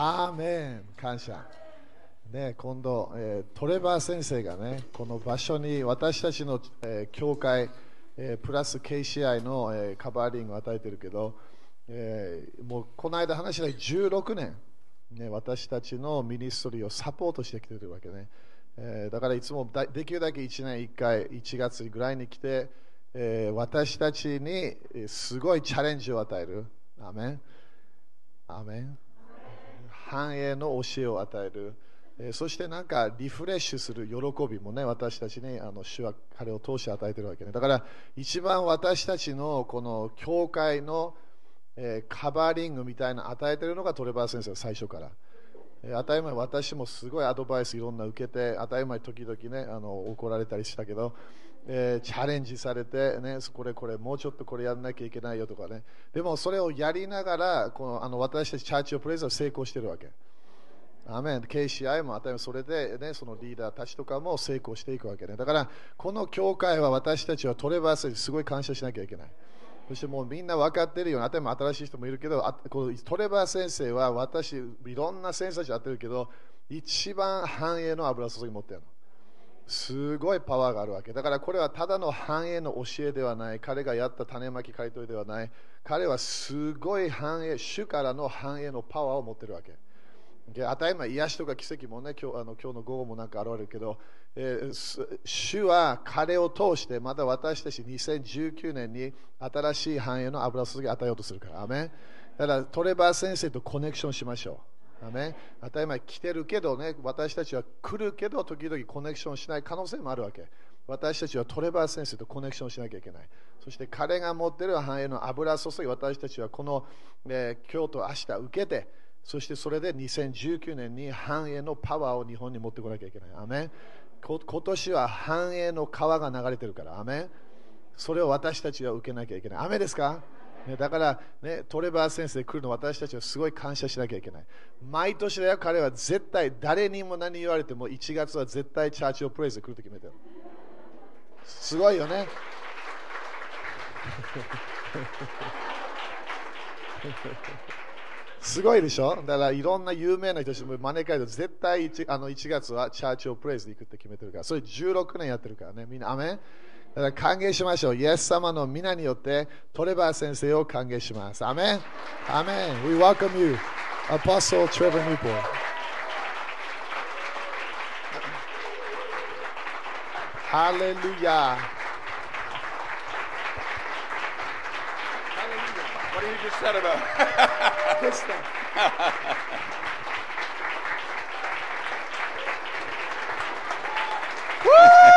アーメン感謝。ね、今度、えートレバー先生がね、この場所に私たちの、えー教会、えープラス KCI の、えーカバーリングを与えてるけど、えーもうこの間話した16年、ね、私たちのミニストリーをサポートしてきてるわけね。えーだからいつもできるだけ1年1回、1月ぐらいに来て、えー私たちにすごいチャレンジを与える。アメン。アメン。繁栄の教えを与える、えそしてなんかリフレッシュする喜びもね私たちにあの主は彼を通して与えてるわけね。だから一番私たちのこの教会の、えカバーリングみたいな与えてるのがトレバー先生最初から、え当たり前私もすごいアドバイスいろんな受けて当たり前時々ねあの怒られたりしたけどえーチャレンジされて、ね、これこれもうちょっとこれやらなきゃいけないよとかね。でもそれをやりながらこのあの私たちチャーチオプレイズは成功してるわけ。アメン。KCI も当たり前。それで、ね、そのリーダーたちとかも成功していくわけね。だからこの教会は私たちはトレバースにすごい感謝しなきゃいけない。そしてもうみんな分かってるように、当たり前新しい人もいるけど、あこのトレバー先生は私、いろんな先生たちやってるけど、一番繁栄の油注ぎ持ってるの。すごいパワーがあるわけ。だからこれはただの繁栄の教えではない。彼がやった種まき刈り取りではない。彼はすごい繁栄、主からの繁栄のパワーを持ってるわけ。で当たり前、癒しとか奇跡もね、今日あの今日の午後もなんか現れるけど、えー主は彼を通して、また私たち2019年に新しい繁栄の油注ぎを与えようとするから。アメンだからトレバー先生とコネクションしましょう。アメン当たり前来てるけどね、私たちは来るけど、時々コネクションしない可能性もあるわけ。私たちはトレバー先生とコネクションしなきゃいけない。そして彼が持ってる繁栄の油注ぎ、私たちはこの、えー今日と明日受けて、そしてそれで2019年に繁栄のパワーを日本に持ってこなきゃいけない。アメ今年は繁栄の川が流れてるから。アメそれを私たちは受けなきゃいけない。雨ですか、ね、だから、ね、トレバー先生来るの私たちはすごい感謝しなきゃいけない。毎年だよ、彼は絶対誰にも何言われても1月は絶対チャーチをプレイズで来ると決めてる。すごいよね。すごいでしょ？だからいろんな有名な人たちも招かれて絶対 1, あの1月はチャーチをプレイズで行くって決めてるからそれ16年やってるからねみんなアメン？だから歓迎しましょうイエス様の皆によってトレバー先生を歓迎しますアメンアメン We welcome you Apostle Trevor Newport Hallelujah What you just said about? Good stuff. Yay!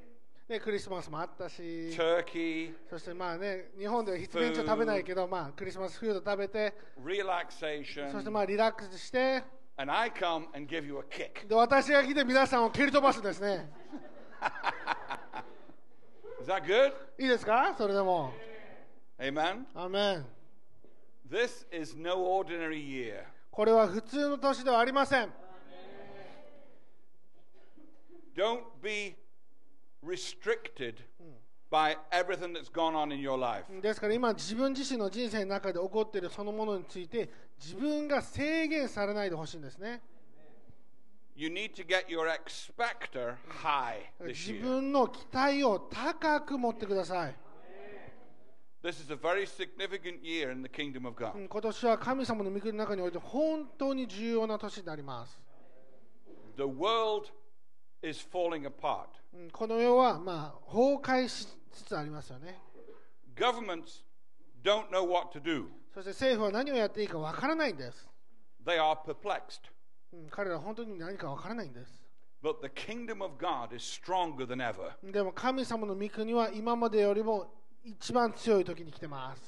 で、クリスマスもあったし、turkey, そしてまあね、日本では必然茶食べないけど、まあクリスマスフード食べて、そして relaxation, まあリラックスして、and I come and give you a kick. で私が来て皆さんを蹴り飛ばすんですね。Is that good? いいですか？それでも。Amen? アメン This is no ordinary year. これは普通の年ではありません。Don't be restricted by everything that's gone on in your life. ですから今自分自身の人生の中で起こっているそのものについて自分が制限されないでほしいんですね You need to get your expector high this 自 year. 分の期待を高く持ってください This is a very significant year in the kingdom of う God. ん今年は神様の御国の中において本当に重要な年になります The world is falling apart. うんこの世はまあ崩壊しつつありますよね Governments don't know what to do. そして政府は何をやっていいかわからないんです、They are perplexed. うん彼らは本当に何かわからないんです But the kingdom of God is stronger than ever. でも神様の御国は今までよりも一番強い時に来てます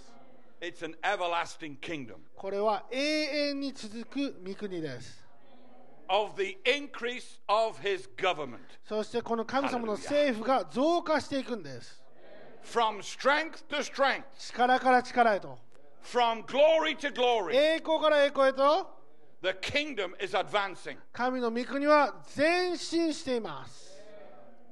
It's an everlasting kingdom これは永遠に続く御国です of the increase of his government そしてこの神様の政府が増加していくんです from strength to strength, 力から力へと from glory to glory. 栄光から栄光へと The kingdom is advancing. 神の御国は前進しています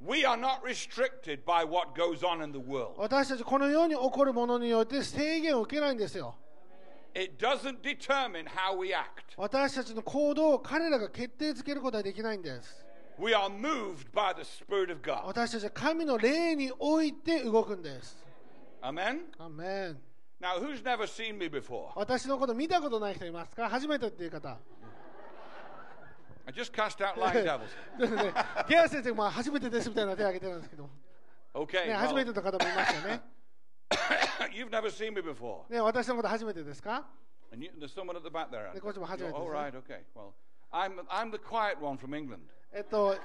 We are not restricted by what goes on in the world. 私たちこの世に起こるものによって制限を受けないんですよ私たちの行動を彼らが決定づけることはできないんです。私たちは神の霊において動くんです。Amen? 私のこと見たことない人いますか？初めてっていう方。I ア先生、初めてですみたいな手を挙げてるんですけど。初めての方もいましたよね。You've never seen me before. ね私のこと初めてですか And you, there's someone at the back there. Ne, kochi mo hajimete All desu. right, okay. Well, I'm, I'm the quiet one from England. えっと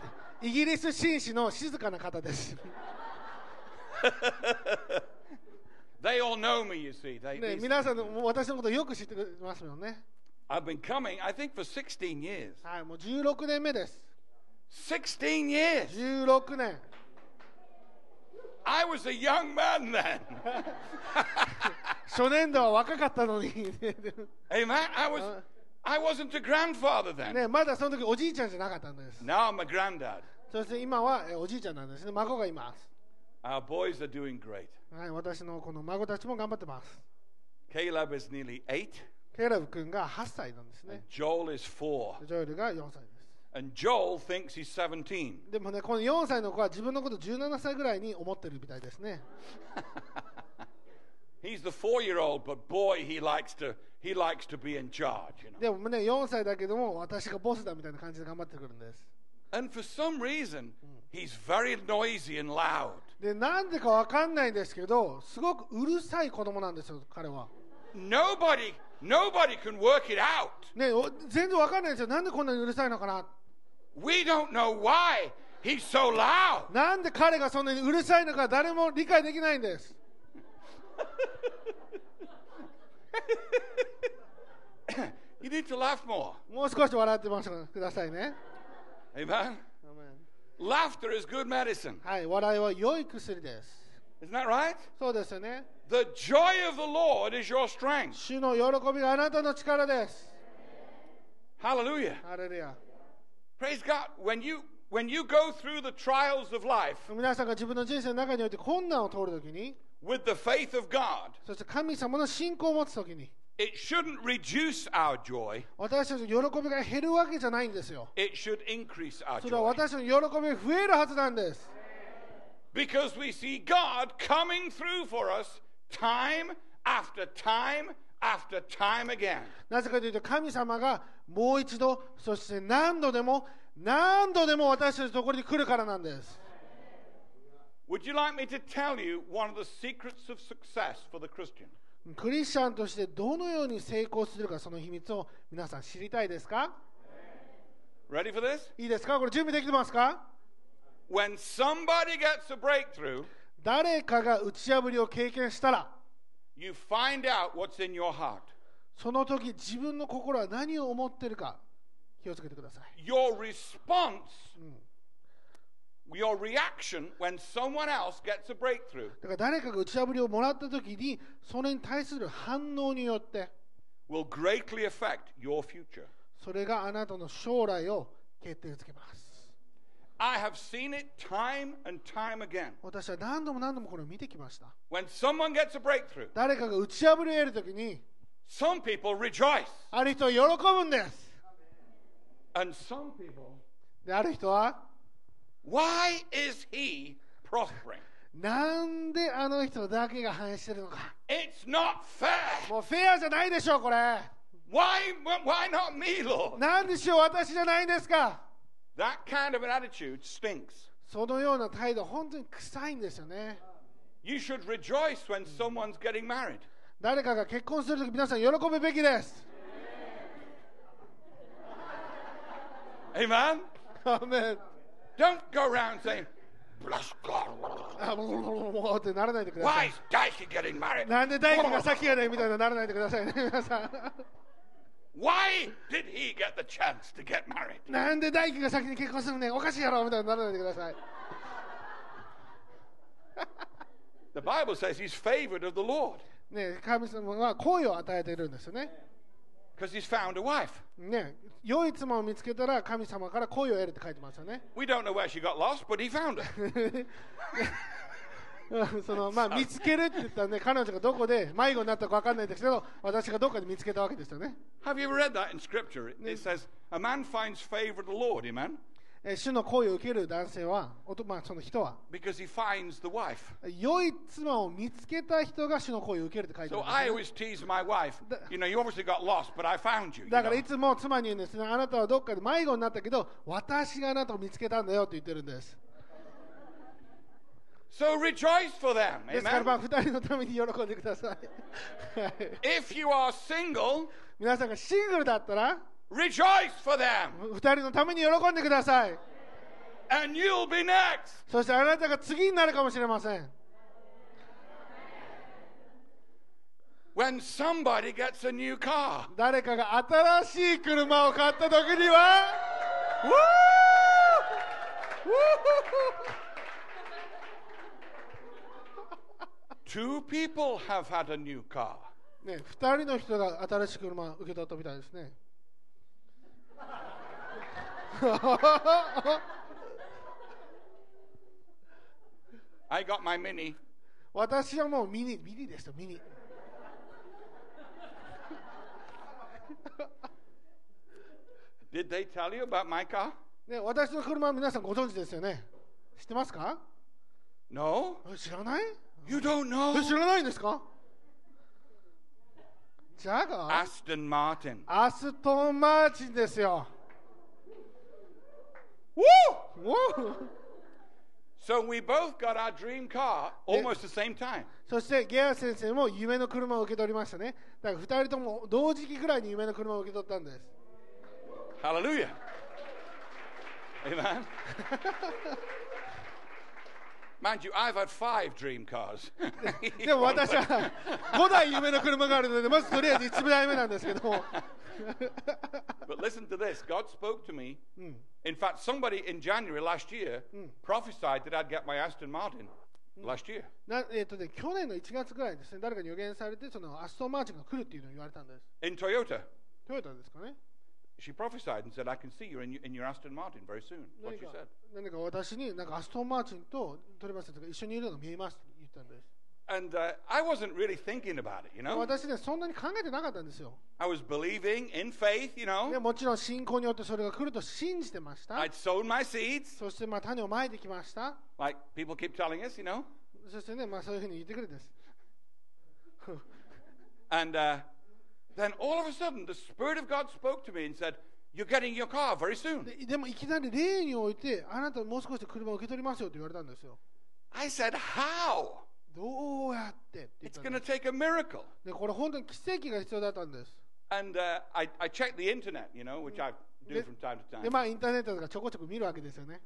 イギリス紳士の静かな方です They all know me, you see. They, ね these- 皆さんもう私のことよく知ってますよね I've been coming, I think, for 16 years. はいもう16年目です16 years. 16年 I was a young man then. 初年度は若かったのに Amen. I was, Uh. I wasn't a grandfather then. ねまだその時おじいちゃんじゃなかったんです Now I'm a granddad. そして今はえおじいちゃんなんですね孫がいます Our boys are doing great. はい私のこの孫たちも頑張ってます Caleb is nearly eight, ケイラブ君が8歳なんですね Joel is four, ジョエルが4歳ですでもね、この4歳の子は自分のこと17歳ぐらいに思ってるみたいですね。でもね、4歳だけども、私がボスだみたいな感じで頑張ってくるんです。で、なんでかわかんないんですけど、すごくうるさい子供なんですよ、彼は。ね、全然わかんないんですよ。なんでこんなにうるさいのかな We don't know why he's so loud. なんで彼がそんなにうるさいのか誰も理解できないんです You need to laugh more. もう少し笑ってましてくださいね Amen. Laughter is good medicine. はい笑いは良い薬です Isn't that right? そうですよね The joy of the Lord is your strength. 主の喜びがあなたの力です Hallelujah. ハレルヤ Praise God. When you when you go through the trials of life 皆さんが自分の人生の中において困難を通るときに with the faith of God, そして神様の信仰を持つときに it shouldn't reduce our joy. 私たちの喜びが減るわけじゃないんですよ It should increase our それは joy. 私たちの喜びが増えるはずなんです Because we see God coming through for us time after time after time again. なぜかというと神様が もう一度そして何度でも何度でも私たちのところに来るからなんです。クリスチャンとしてどのように成功するかその秘密を皆さん知りたいですか？いいですか？これ準備できてますか？誰かが打ち破りを経験したらその時自分の心は何を思っているか気をつけてください Your response, your reaction when someone else gets a breakthrough だから誰かが打ち破りをもらった時にそれに対する反応によって will greatly affect your future. それがあなたの将来を決定づけます I have seen it time and time again. 私は何度も何度もこれを見てきました When someone gets a breakthrough, 誰かが打ち破りを得る時に some people rejoice, ある人は喜ぶんです and some people, である人は why is he prospering? なんであの人だけが反映してるのか It's not fair. もうフェアじゃないでしょうこれ Why, why not me, Lord? なんでしょう私じゃないんですか That kind of an attitude stinks. そのような態度は本当に臭いんですよね You should rejoice when someone's getting married. 誰かが結婚するとき皆さん喜ぶべきです Amen? アーメン Don't go around saying, Bless God. あもうもうもうもうってならないでくださ Why い is Daiki getting married? なんで大工が先やねんみたいなならないでくださいね皆さん Why did he get the chance to get married? なんで大工が先に結婚するねんおかしいやろみたいにならないでください The Bible says he's favored of the Lord ね神様は恋を与えているんですよね because he's found a wife. ね良い妻を見つけたら神様から恋を得るって書いてますよね We don't know where she got lost, but he found her. うんそのまあ見つけるって言ったらね彼女がどこで迷子になったか分かんないですけど私がどっかで見つけたわけですよね Have you ever read that in Scripture? It says, A man finds favor of the Lord, amen? えー主の恋を受ける男性はまあその人は Because he finds the wife. 良い妻を見つけた人が主の恋を受けるって書いてあ So るんですね always tease my wife, you know, you obviously got lost, but I found you. you だから know. いつも妻に言うんですねあなたはどっかで迷子になったけど私があなたを見つけたんだよって言ってるんです So rejoice for them, ですからまあ amen? 二人のために喜んでくださいはい If you are single, 皆さんがシングルだったら rejoice for them, 二人のために喜んでください and you'll be next. そしてあなたが次になるかもしれません When somebody gets a new car. 誰かが新しい車を買った時にはウォーウォー Two people have had a new car. ね、二人の人が新しい車を受け取ったみたいですね。I got my Mini. 私はもうミニ、ミニですよ、ミニ。Did they tell you about my car? ね、私の車は皆さんご存知ですよね。知ってますか？No? え知らない？You don't え知 know? らないんですか？ジャガー？アストン・マーチン。ですよ。おおーウ we both got our dream car almost the same time. そしてゲア先生も夢の車を受け取りましたね。だから二人とも同時期ぐらいに夢の車を受け取ったんです。ハレルヤ。今 Mind you, I've had five dream cars. でも私は5台夢の車があるので、まずとりあえず1台目なんですけども。 but listen to this God spoke to me. In fact, somebody in January last year prophesied that I'd get my Aston Martin last year. なえっとね、去年の1月ぐらいですね、誰かに予言されて、そのアストンマーチンが来るっていうのを言われたんです。 In Toyota, トヨタですかね。 she prophesied and said, I can see you in your, in your Aston Martin very soon. What 何 she か said. 何か私になんかアストンマーチンとトレバー先生が一緒にいるのが見えますって言ったんです。 And uh, I wasn't really thinking about it, you know. 私ね、そんなに考えてなかったんですよ。 I was believing in faith, you で know. もちろん信仰によってそれが来ると信じてました。 I'd sown my seeds, そしてまあ種をまいてきました。 like people keep telling us, you know. そしてね、まあそういうふうに言ってくるんです。 And uh, then all of a sudden, the Spirit of God spoke to me and said, You're getting your car very soon. ででもいきなり例において、あなたもう少しで車を受け取りますよと言われたんですよ。I said, How? どうやってって言っ It's たん going で to す take a miracle. でこれ本当に奇跡が必要だったんです。And uh, I, I checked the internet, you know, which I do from time to で、time. まあインターネットとかちょこちょこ見るわけですよね。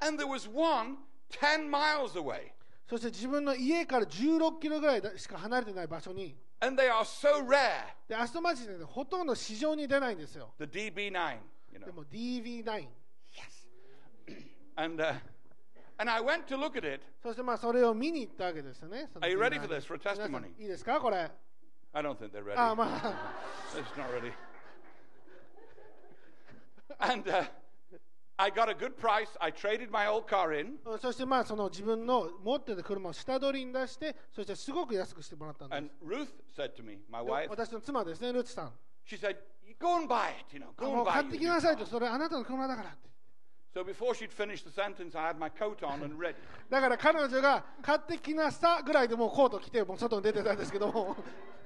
And there was one 10 miles away. そして自分の家から16キロぐらいしか離れてない場所に、And they are so rare, でアストンマーチンってほとんど市場に出ないんですよ。 the DB9, you know. でも DV9。 And, uh, and I went to look at it. そしてまあそれを見に行ったわけですよね。その Are you ready DV9 for this, for a 皆さん testimony? いいですかこれ。 I don't think they're ready. あまあ。 It's not ready. And uh, I got a good price. I traded my old car in. うんそしてまあその自分の持ってる車を下取りに出して、そしてすごく安くしてもらったんです And。Ruth said to me, my で wife, 私の妻ですね、ルツさん。she said, "You Go and buy it, you know, あ go も and う buy 買 it. ってきなさいと、それあなたの車だからって。So before she'd finished the sentence, I had my coat on and ready. だから彼女が買ってきなさぐらいでもうコート着て、もう外に出てたんですけども、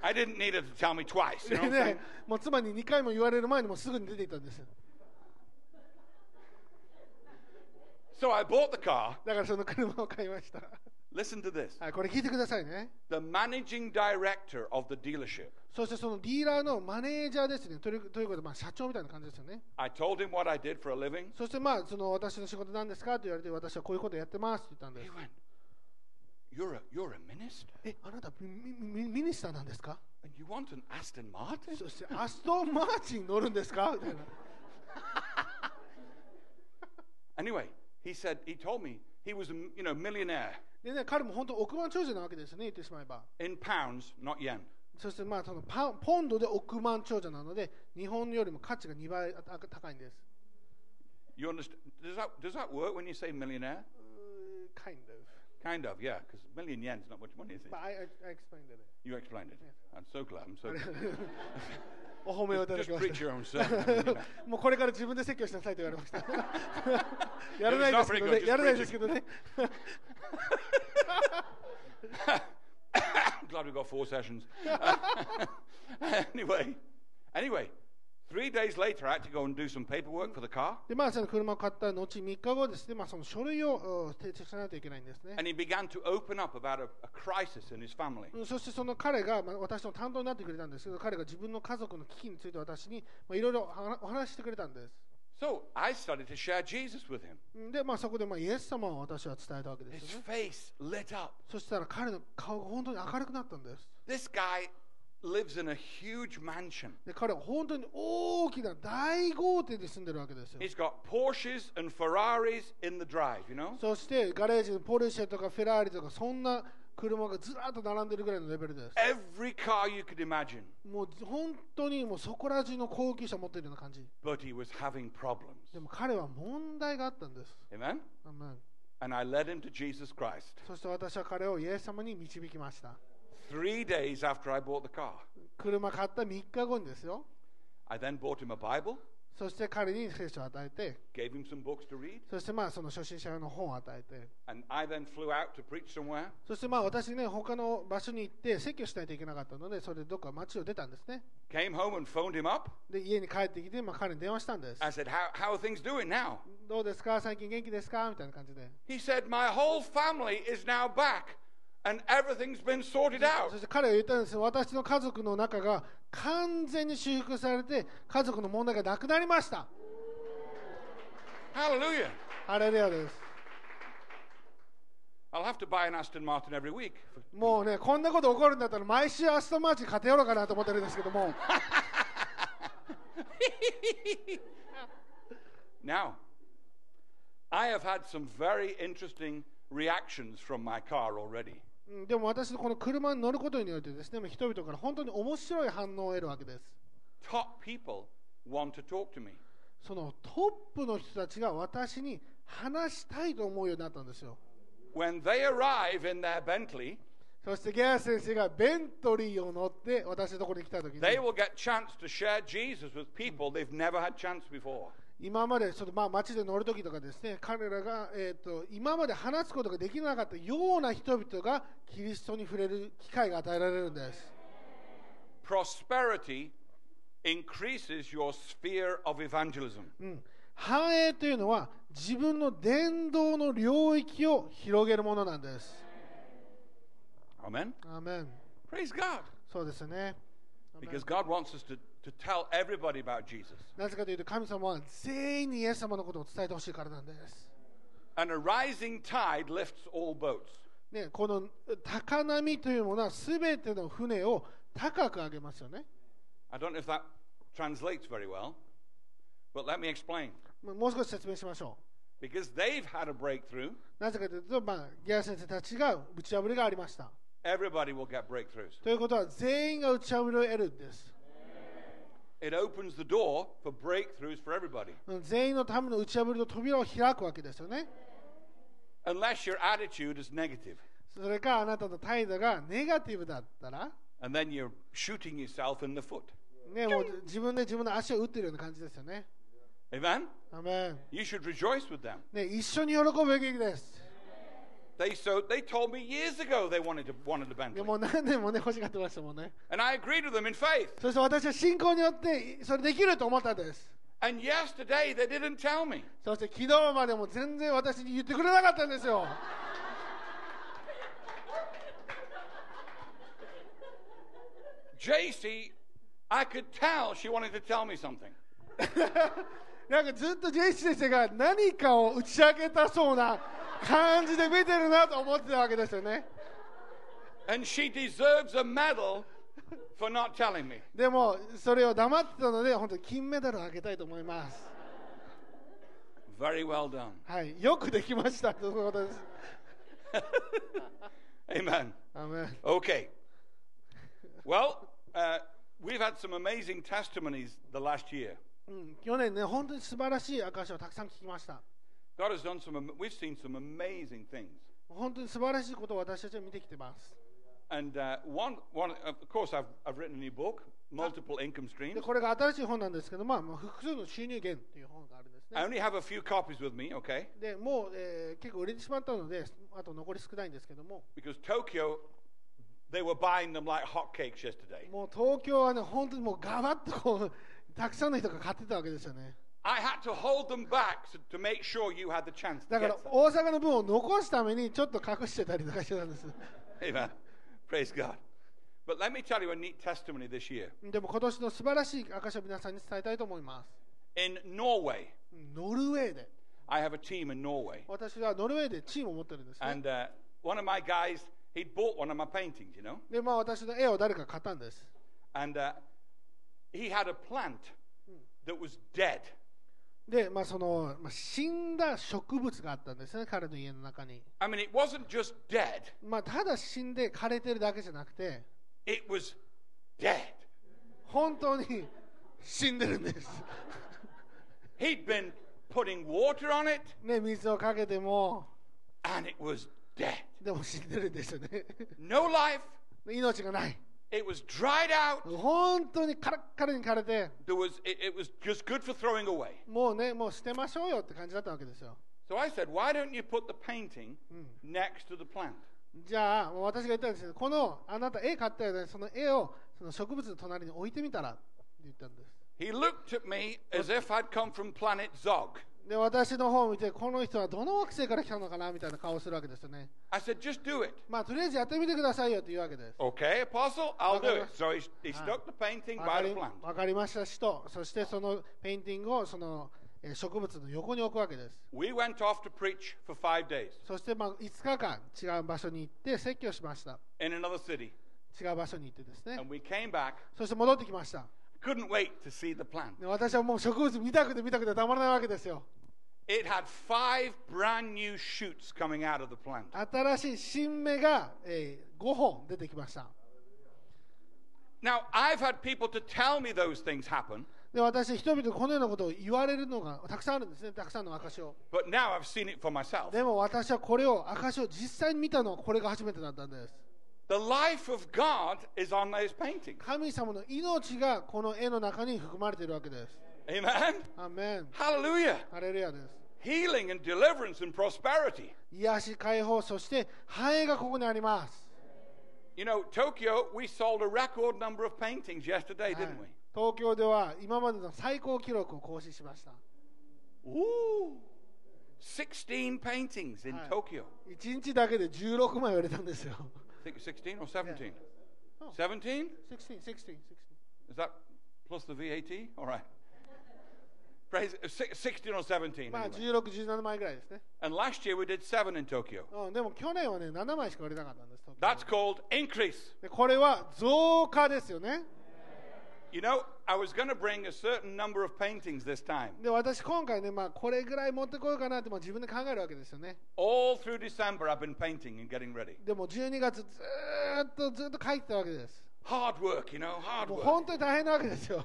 I didn't need her to tell me twice. You で know? ね、もう妻に2回も言われる前にもうすぐに出ていったんです。So I bought the car. だからその車を買いました。Listen to this. はい、これ聞いてくださいね。The managing director of the dealership. そしてそのディーラーのマネージャーですね。というということで、まあ、社長みたいな感じですよね。I told him what I did for a living. そしてまあ、その私の仕事なんですかと言われて、私はこういうことやってますって言ったんで He す。went, You're a, you're a minister? え、あなたミミミミニスターなんですか And you want an Aston Martin? そしてアストン・マーチン乗るんですかみたいな。Anyway, he said, he told me he was a you know, millionaire でね、彼も本当億万長者なわけですね、言ってしまえば。in pounds, not yen. そしてまあそのパンポンドで億万長者なので、日本よりも価値が2倍あ高いんです。You understand? Does that, does that work when you say millionaire? kind of. Kind of, yeah, because million yen's not much money, is it? But I, I, I explained it. You explained it. I'm so glad. I'm so glad. お褒めをいただ Just きま preach し your own sermon. た。もうこれから自分で説教しなさいと言われました。やらないですけど It's not very ね。 good, just やらないですけどね。 glad we got four sessions. anyway, anyway, three days later, I had to go and do some paperwork for the car. で、まあその車を買った後3日後ですね、まあその書類をうん提出しないといけないんですね。And he began to open up about a, a crisis in his family. うんそしてその彼が、まあ、私の担当になってくれたんですけど、彼が自分の家族の危機について私にまあいろいろはお話ししてくれたんです。So I started to share Jesus with him. うんで、まあ、そこでまあイエス様を私は伝えたわけです His よね。face lit up. そしたら彼の顔が本当に明るくなったんです。This guy lives in a huge mansion. で彼は本当に大きな大豪邸に住んでるわけですよ。He's got Porsches and Ferraris in the drive, you know? そしてガレージにポルシェとかフェラーリとかそんな車がずらっと並んでるぐらいのレベルです。Every car you could imagine. もう本当にもうそこら中の高級車持ってるような感じ。But he was having problems. でも彼は問題があったんです。Amen? アーメン And I led him to Jesus Christ. そして私は彼をイエス様に導きました。Three days after I bought the car, 車買った3日後にですよ。I then bought him a Bible, そして彼に聖書を与えて、gave him some books to read, そしてまあその初心者用の本を与えて、and I then flew out to preach somewhere. そしてまあ私ね、他の場所に行って説教しないといけなかったので、それでどっか街を出たんですね。Came home and phoned him up. で、家に帰ってきて、まあ彼に電話したんです。I said, how, how are things doing now? どうですか最近元気ですかみたいな感じで。He said, My whole family is now back, そして彼は言ったんです。よ私の家族の中が完全に修復されて家族の問題がなくなりました。ハレルヤハレルヤですもうねこんなこと起こるんだったら毎週アストンマーチン買てやろうかなと思ってるんですけども。Now I have had some very interesting reactions from my car already. うんでも私のこの車に乗ることによってですね、人々から本当に面白い反応を得るわけです。Top people want to talk to me. そのトップの人たちが私に話したいと思うようになったんですよ。When they arrive in their Bentley, そしてゲア先生がベントリーを乗って私のところに来た時に they will get chance to share Jesus with people they've never had chance before. 今までそのまあ街で乗る時とかですね彼らが、えー、と今まで話すことができなかったような人々がキリストに触れる機会が与えられるんです。Prosperity increases your sphere of evangelism. うん、繁栄というのは自分の伝道の領域を広げるものなんです。アーメン Praise God. そうですね。Because God wants us to, to tell everybody about Jesus. なぜかというと神様は全員にイエス様のことを伝えてほしいからなんです。And a rising tide lifts all boats. ね、この高波というものは全ての船を高く上げますよね。I don't know if that translates very well, but let me explain. もう少し説明しましょ Because they've had a breakthrough, う。なぜかというと、まあ、ギア先生たちが打ち破りがありました。everybody will get breakthroughs. ということは全員が打ち破りを得るんです。It opens the door for breakthroughs for everybody. うん全員のための打ち破りの扉を開くわけですよね。 Unless your attitude is negative. それかあなたの態度がネガティブだったら、 And then you're shooting yourself in the foot. ね、もう自分で自分の足を打ってるような感じですよね。 Amen? アメン You should rejoice with them. ね、一緒に喜ぶべきです。 They so they told me years ago they wanted to wanted a で Bentley. もう何年もね、欲しがってましたもんね。And I agreed with them in faith. そして私は信仰によってそれできると思ったんです。And yesterday they didn't tell me. そして昨日までも全然私に言ってくれなかったんですよ JC, I could tell she wanted to tell me something. なんかずっとジェイシー先生が何かを打ち明けたそうな感じで見てるなと思ってたわけですよね And she deserves a medal for not telling me. でもそれを黙ってたので本当に金メダルをあげたいと思います Very well done. はいよくできましたということです Amen. アメン Okay. Well, uh, we've had some amazing testimonies the last year. うん、去年ね本当に素晴らしい証をたくさん聞きました God has done some, we've seen some amazing things. 本当に素晴らしいことを私たちは見てきてます And uh, one, one, of course, I've, I've written a new book, Multiple Income で Streams. これが新しい本なんですけど、まあ、まあ複数の収入源っていう本があるんです I ね only have a few copies with me, okay? でもう、えー結構売れてしまったのであと残り少ないんですけども Because Tokyo, they were buying them like hotcakes yesterday. もう東京はね本当にもうガバッとこうたくさんの人が買ってたわけですよね I had to hold them back to, to make sure you had the chance to だか get ら some. 大阪の分を残すためにちょっと隠してたりとかしてたんです Amen. Praise God. But let me tell you a neat testimony this year. でも今年の素晴らしい証を皆さんに伝えたいと思います In Norway, ノルウェーで I have a team in Norway. 私はノルウェーでチームを持ってるんですね And uh, one of my guys, he'd bought one of my paintings, you know? でまあ私の絵を誰か買ったんです And uh, he had a plant that was dead. でまあその、まあ、死んだ植物があったんですね彼の家の中に。I mean, it wasn't just dead, まあただ死んで枯れてるだけじゃなくて it was dead. 本当に死んでるんです。He'd been putting water on it, ね水をかけても。And it was dead. でも死んでるんですよね。No life, 命がない it was dried out. 本当にカラッカラに枯れて There was, it, it was just good for throwing away. もうねもう捨てましょうよって感じだったわけですよ So I said, why don't you put the painting next to the plant? じゃあもう私が言ったんですけどこのあなた絵買ったよねその絵をその植物の隣に置いてみたらって言ったんです He looked at me as if I'd come from planet Zog. で私の方を見てこの人はどの惑星から来たのかなみたいな顔をするわけですよね I said, just do it. まあとりあえずやってみてくださいよって言うわけです Okay, Apostle, I'll do it. So he, he stuck the painting by the plant. わかりましたとそしてそのペインティングをそのえー植物の横に置くわけです We went off to preach for five days そしてまあ5日間違う場所に行って説教しました in another city. 違う場所に行ってですね And we came back. そして戻ってきました Couldn't wait to see the plant. で私はもう植物見たくて見たくてたまらないわけですよ It had five brand new shoots coming out of the plant. 新しい新芽が、え5本出てきました Now, I've had people to tell me those things happen, で私人々にこのようなことを言われるのがたくさんあるんですねたくさんの証を but now I've seen it for myself. でも私はこれを証を実際に見たのはこれが初めてだったんです The life of God is on those paintings. 神様の命がこの絵の中に含まれているわけです Amen? アーメン Hallelujah. ハレルヤです Healing and deliverance and prosperity. 癒し解放そして繁栄がここにあります You know, Tokyo, we sold a record number of paintings yesterday, はい didn't we? 東京では今までの最高記録を更新しました Ooh. 16 paintings in はい Tokyo. 1日だけで16枚売れたんですよ I think 16 or 17? Oh. 17? 16 16 Is that plus the VAT? All right. Praise, uh, si- 16 or 17. まあ anyway. 1617枚ぐらいですね And last year we did seven in Tokyo. うん、でも去年はね7枚しか売れなかったんです東京 That's called increase. でこれは増加ですよね You know, I was going to bring a certain number of paintings this time. で私今回ね、まあ、これぐらい持ってこようかなってまあ自分で考えるわけですよね All through December, I've been painting and getting ready. でも12月ずーっとずっと書いてたわけです Hard work, you know, hard もう work. 本当に大変なわけですよ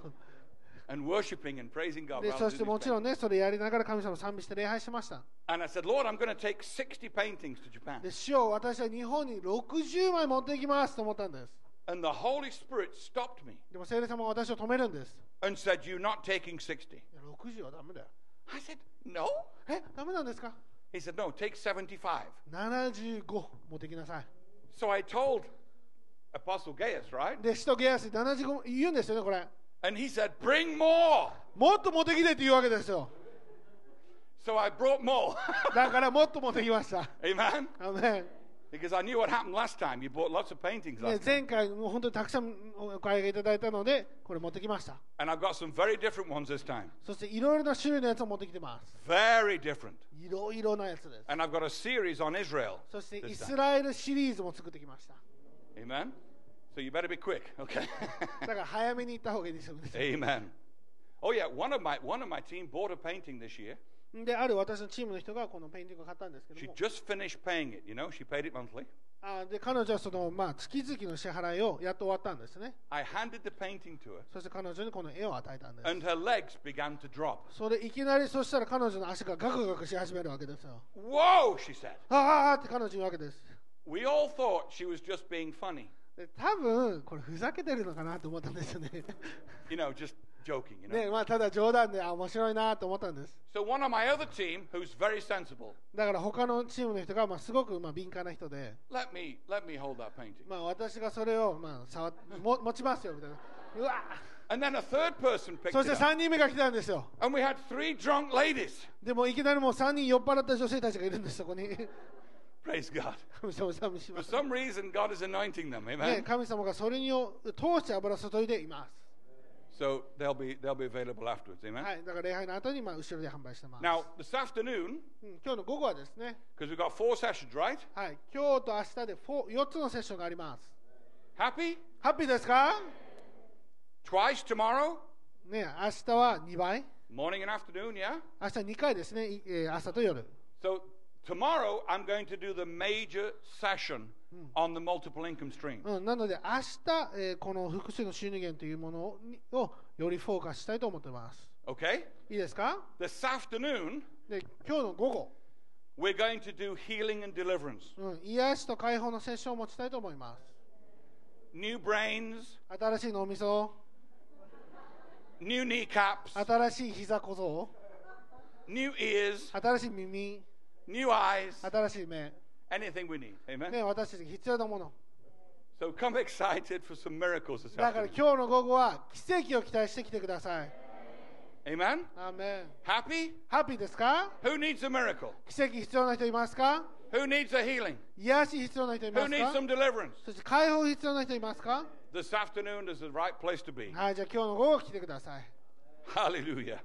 And worshiping and praising God. で while そ I して these もちろん paintings. ねそれやりながら神様を賛美して礼拝しました And I said, Lord, I'm going to take 60 paintings to Japan. で主よ私は日本に60枚持っていきますと思ったんです And the Holy Spirit stopped me でも聖霊様が私を止めるんです and said, You're not taking 60. いや60はダメだよ I said, No. えダメなんですか He said, No, take 75. 75持ってきなさい So I told Apostle Gaius, right? で使徒ゲアス75言うんですよねこれ And he said, Bring more. もっと持ってきてって言うわけですよ So I brought more. だからもっと持ってきました Amen. あのね Because I knew what happened last time. You bought lots of paintings ね last time. 前回もう本当にたくさんお買い上げいただいたのでこれ持ってきました And I've got some very different ones this time. そしていろいろな種類のやつを持ってきてます Very different. いろいろなやつです And I've got a series on Israel. そしてイ this ス time. ラエルシリーズも作ってきました Amen. So you better be quick. Okay. だから早めに行った方がいいですよね Amen. Oh yeah, one of my one of my team bought a painting this year. である私のチームの人がこのペインティングを買ったんですけど She も just finished paying it. You know, she paid it monthly. あで彼女はその、まあ、月々の支払いをやっと終わったんですね I handed the painting to her, そして彼女にこの絵を与えたんです and her legs began to drop. それいきなりそしたら彼女の足がガクガクし始めるわけですよ Whoa! She said. あああって彼女言うわけです We all thought she was just being funny. で多分これふざけてるのかなと思ったんですよね You know, just joking. You know. ねまあただ冗談であ面白いなと思ったんです So one of my other team, who's very sensible, だから他のチームの人がまあすごくまあ敏感な人で、let me let me hold that painting. まあ、私がそれをまあ触っも持ちますよみたいなうわ And then a third person picked そして it up, 3人目が来たんですよ and we had three drunk ladies. でもいきなりもう3人酔っ払った女性たちがいるんですそこに Praise God. 神様様し For ます some reason, God is anointing them. ね、Amen. 神様がそれによ通して油注いでいます、So they'll be they'll be available afterwards. Amen. はい、だから礼拝の後にまあ後ろで販売してます、Now this afternoon, うん、今日の午後はですね、because we've got four sessions, right? はい、今日と明日で 4, 4つのセッションがあります Happy? ハッピーですか Twice tomorrow, ね明日は2倍 morning and afternoon. Yeah. 明日2回ですね、いえー朝と夜 So tomorrow I'm going to do the major session on the multiple income stream. うん、なので明日、えーこの複数の収入源というものをにをよりフォーカスしたいと思っています。 Okay. いいですか This afternoon で今日の午後、 we're going to do healing and deliverance. うん、癒しと解放のセッションを持ちたいと思います。 New brains, 新しい脳みそ、 new kneecaps, 新しい膝小僧、 new ears, 新しい耳、 new eyes, 新しい目、anything we need. Amen. ね、私たちに必要なもの。So come excited for some miracles this だから afternoon. 今日の午後は奇跡を期待してきてください。Amen. アーメン Happy? ハッピーですか Who needs a miracle? 奇跡必要な人いますか Who needs a healing? 癒し必要な人いま Who す needs か some deliverance? そして解放必要な人いますか This afternoon is the right place to be. はい、じゃあ今日の午後来てください。Hallelujah.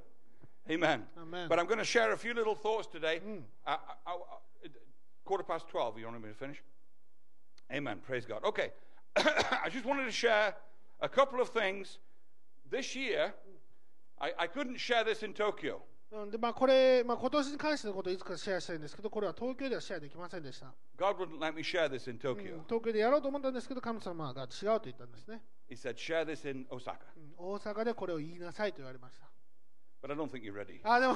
Amen. Amen. But I'm going to share a few little thoughts today. Uh, uh, uh, uh, quarter past 12. You want me to finish? Amen. Praise God. Okay. I just wanted to share a couple of things. This year, I, I couldn't share this in Tokyo. うんでまあ、これ、まあ、今年に関してのことをいつかシェアしたいんですけど、これは東京ではシェアできませんでした。God wouldn't let me share this in うん Tokyo. 東京でやろうと思ったんですけど、神様が違うと言ったんですね。He said, share this in Osaka. うん大阪でこれを言いなさいと言われました。But I don't think you're ready. あ、でも、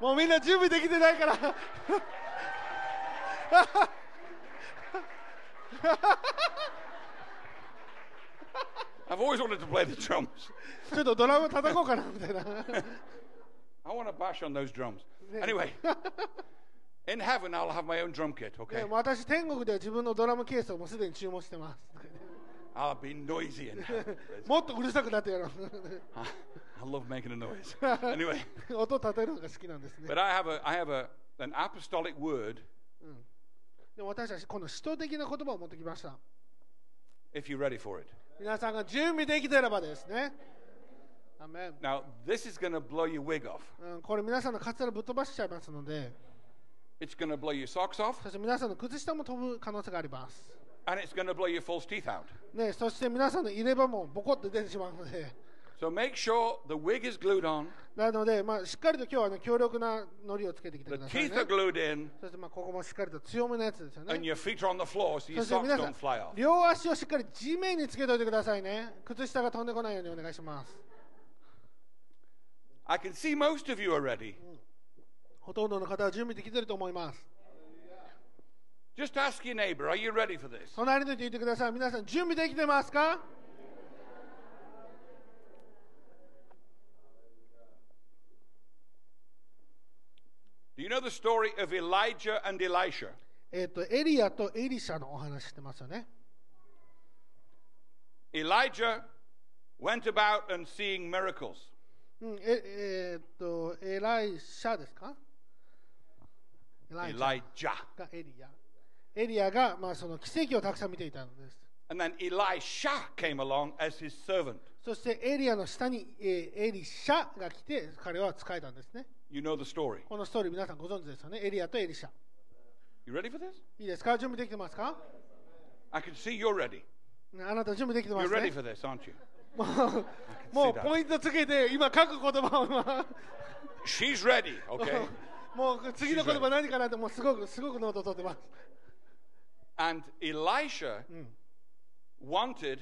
もうみんな準備できてないから。I've always wanted to play the drums. ちょっとドラム叩こうかなみたいな。I want to bash on those drums. Anyway, in heaven, I'll have my own drum kit, で okay? も私、天国では自分のドラムケースをもうすでに注文してます。I'll be noisy in heaven. もっとうるさくなってやろう。I love making a noise. Anyway, 音立てるのが好きなんですね but。I have a, I have a, an apostolic word. でも私たち、この使徒的な言葉を持ってきました。If you're ready for it. 皆さんが準備できてればですね。アメン Now, this is going to blow your wig off. うん、これ皆さんのカツラぶっ飛ばしちゃいますので、It's going to blow your socks off, そして皆さんの靴下も飛ぶ可能性があります。And it's going to blow your のでなので、まあ、しっかりと今日は、ね、強力なのりをつけてください、そして、まあ、ここもしっかりと強めなやつですよね。そして両足をしっかり地面につけておいてくださいね。靴下が飛んでこないようにお願いします。ほとんどの方は準備できていると思います。Just ask your neighbor, are you ready for this? 隣の人言ってください。皆さん準備できてますか Do you know the story of Elijah and Elisha? えっ、と、エリアとエリシャのお話してますよね。 Elijah went about and seeing miracles. うん、ええーっと、エライシャですかエライシャ Elijah. がエリア。 エリアが、まあ、その奇跡をたくさん見ていたのです。And then Elisha came along as his servant. そしてエリアの下に、えーエリシャが来て、彼は使えたんですね。You know the story. このストーリー皆さんご存知ですよね。エリアとエリシャ。You ready for this? いいですか？準備できてますか？I can see you're ready. あなた準備できてますね You're ready for this, aren't you? も うもう.ポイントつけて、今書く言葉を今、She's ready, okay? もう次の言葉何かなって、もうすごく、すごくノート取ってます。and Elisha wanted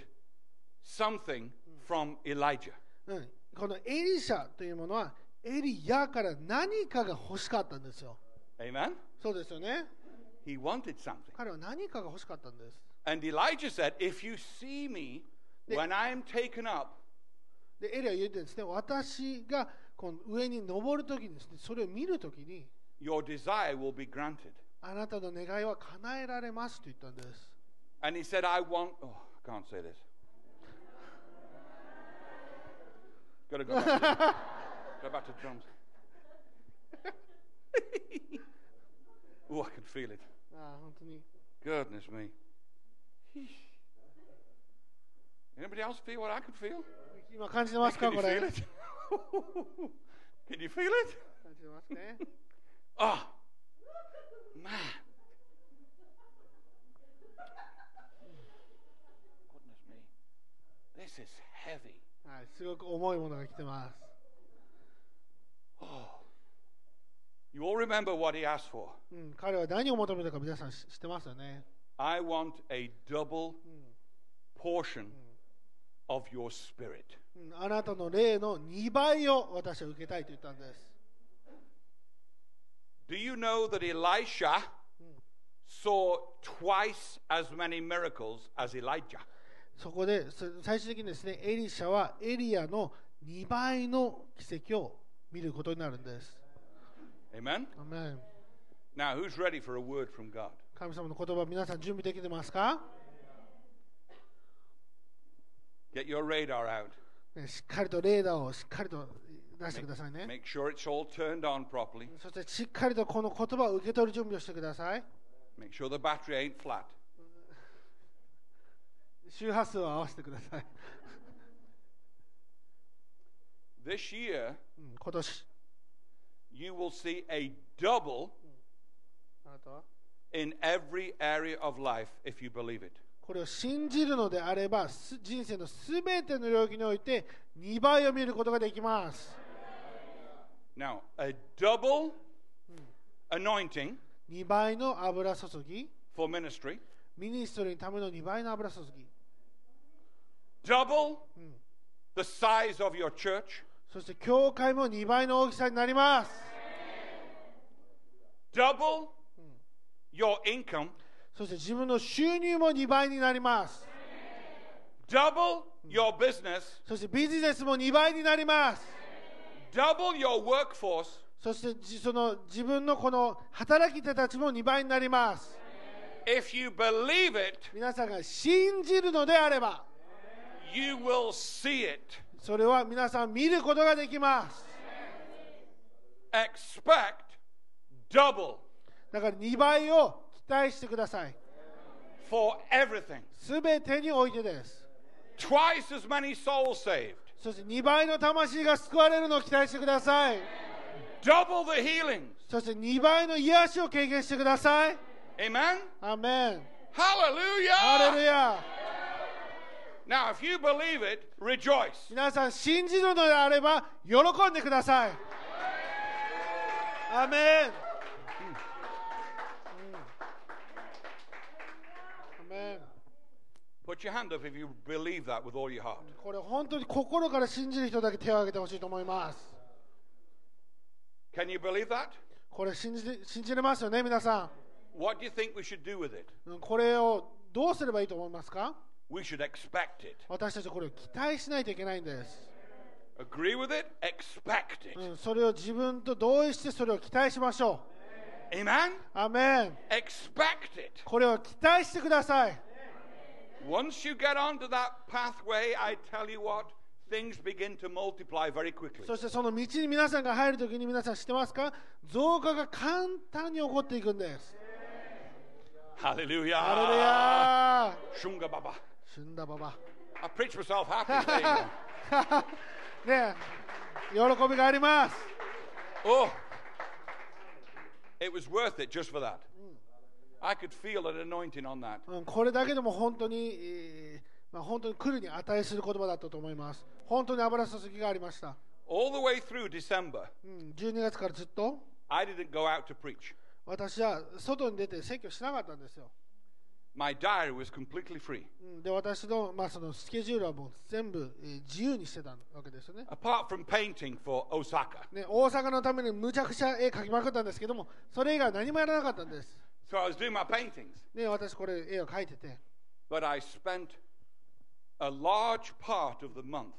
something from Elijah. うん、このエリシャというものは、エリヤから何かが欲しかったんですよ。 Amen? そうですよね。 He wanted something. 彼は何かが欲しかったんです。 And Elijah said, If you see me when I'm taken up, で、エリアは言ってるんですね、私がこの上に登るときにですね、それを見るときに、 your desire will be granted. あなたの願いは叶えられますと言ったんです。 And he said, I want. Oh, I can't say this. Gotta go back to, go back to drums. oh, I can feel it. ああ、本当に。 Goodness me. Anybody else feel what I could feel? 今感じてますか Can こ you れ feel。it? Can you feel it? 感じてますね。 Oh, Man. Goodness me. This is heavy. はい、すごく重いものが来てます。You all remember what he asked for. うん、彼は何を求めたか皆さん知知ってますよね。I want a double portion of your spirit. うん、あなたの霊の2倍を私は受けたいと言ったんです。Do you know that Elisha saw twice as many miracles as Elijah? そこでそ最終的にですね、エリシャはエリアの2倍の奇跡を見ることになるんです。Amen? アメン Now, who's ready for a word from God? 神様の言葉、皆さん準備できてますか、Get your radar out. ね、しっかりとレーダーをしっかりと出してくださいね。Make sure it's all turned on properly. そしてしっかりとこの言葉を受け取る準備をしてください。Make sure the battery ain't flat. 周波数を合わせてください。This year, うん、今年。you will see a double あなたは in every area of life if you believe it. これを信じるのであれば、す人生のすべての領域において2倍を見ることができます。Now, a double anointing 2倍の油注ぎ、for ministry, ミニストリーのための2倍の油注ぎ、double the size of your church, そして教会も2倍の大きさになります。double your income, そして自分の収入も2倍になります。double your business, そしてビジネスも2倍になります。そしてその自分のこの働き手たちも2倍になります。皆さんが信じるのであれば、それは皆さん見ることができます。だから2倍を期待してください。すべてにおいてです。Twice as many. そして2倍の魂が救われるのを期待してください。double the healings. そして2倍の癒しを経験してください。Amen? アーメン。Hallelujah! ハレルヤ。Now, if you believe it, rejoice. 皆さん信じるのであれば喜んでください。ア Put your hand up if you believe that with all your heart. これ本当に心から信じる人だけ手を挙げてほしいと思います。Can you believe that? これ信じて信じれますよね、皆さ What do you think we should do with it? ん。これをどうすればいいと思いますか We should expect it. 私たちはこれを期待しないといけないんです。Agree with it? Expect it. うん、それを自分と同意してそれを期待しましょ Amen? う。アーメン。Expect it. これを期待してください。Once you get onto that pathway, I tell you what, things begin to multiply very quickly. そしてその道に皆さんが入るときに皆さん知ってますか増加が簡単に起こっていくんです。 Hallelujah. ハレルヤ Shunga Baba. ー死んだばば。 I preach myself happy. There you go. ねえ喜びがあります。 Oh, it was worth it just for that. I could feel an anointing on that. うん、これだけでも本当に、えーまあ、本当に来るに値する言葉だったと思います。本当に油注ぎがありました。All the way through December, うん、12月からずっと I didn't go out to preach. 私は外に出て説教しなかったんですよ。My diary was completely free. うん、で私の,、まあそのスケジュールはもう全部、えー自由にしてたわけですよね Apart from painting for Osaka. ね。大阪のためにむちゃくちゃ絵描きまくったんですけども、それ以外は何もやらなかったんです。So I was doing my paintings. ね、私これ絵を描いてて、But I spent a large part of the month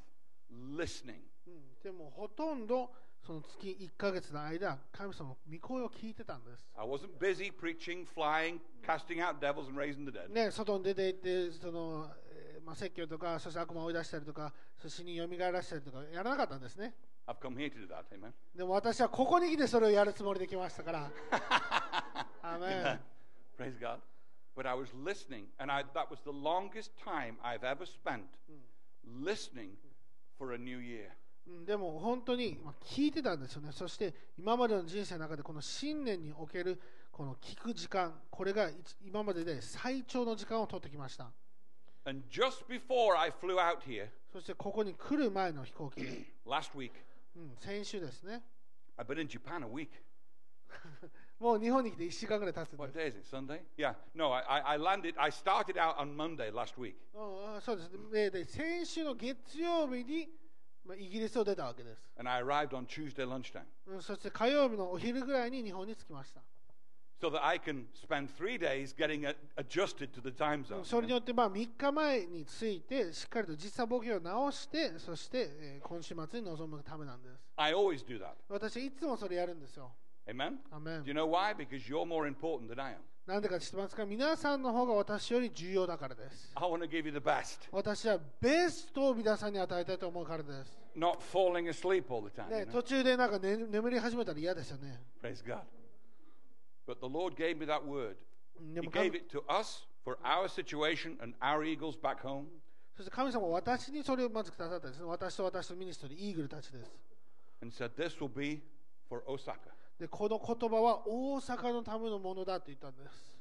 listening. うん、でもほとんどその月1ヶ月の間、神様の御声を聞いてたんです。I wasn't busy preaching, flying, casting out devils, and raising the dead. ね、外に出て行って、そのえーまあ、説教とか、そして悪魔を追い出したりとか、そして死によみがえらしたりとか、やらなかったんですね。I've come here to do that. Amen. でも私はここに来てそれをやるつもりで来ましたから。アーメン Praise God. But I was listening, and I, that was the longest time I've ever spent listening for a new year. うんでも本当にまあ聞いてたんですよね。そして今までの人生の中でこの新年におけるこの聞く時間、これが一今までで最長の時間を取ってきました。And just before I flew out here そしてここに来る前の飛行機、last week, うん、先週ですね。I've been in Japan a week. もう日本に来て1週間ぐらい経つんで What す。day is it? Sunday? Yeah. No, I, I landed. I started out on Monday last week. そうです先週の月曜日に、まあ、イギリスを出たわけです、and I arrived on Tuesday lunchtime うん、そして火曜日のお昼ぐらいに日本に着きました、so that I can spend three days getting adjusted to the time うん zone. それによってまあ3日前に着いてしっかりと時差ボケを直してそして、えー今週末に臨むためなんです I always do that. 私いつもそれやるんですよ Amen? アメン Do you know why? Because you're more important than I am. なんでか知ってますか皆さんの方が私より重要だからです I want to give you the best, 私はベストを皆さんに与えたいと思うからです、not falling asleep all the time. ね you、know? 途中でなんか、ね、眠り始めたら嫌ですよね Praise God. But the Lord gave me that word. うんで He も gave 神 it to us for our situation and our eagles back home. そして神様は私にそれをまずくださったんですね私と私のミニストリーイーグルたちです and said, This will be for Osaka. でこの言葉は大阪のためのものだと言ったんです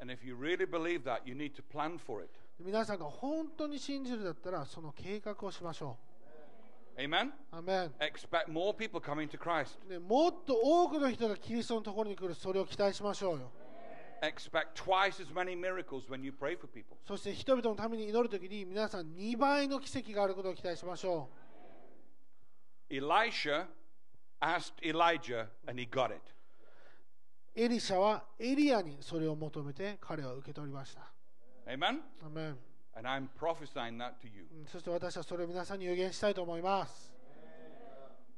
And if you really believe that, you need to plan for it. 皆さんが本当に信じるだったらその計画をしましょ Amen? う アメン Expect more people coming to Christ. でもっと多くの人がキリストのところに来るそれを期待しましょうよ Expect twice as many miracles when you pray for people. そして人々のために祈るときに皆さん2倍の奇跡があることを期待しましょ Elisha asked Elijah, and he got it. うエリシャはエリアにそれを求めて彼は受け取りました Amen? アメン And I'm prophesying that to you. うんそして私はそれを皆さんに予言したいと思います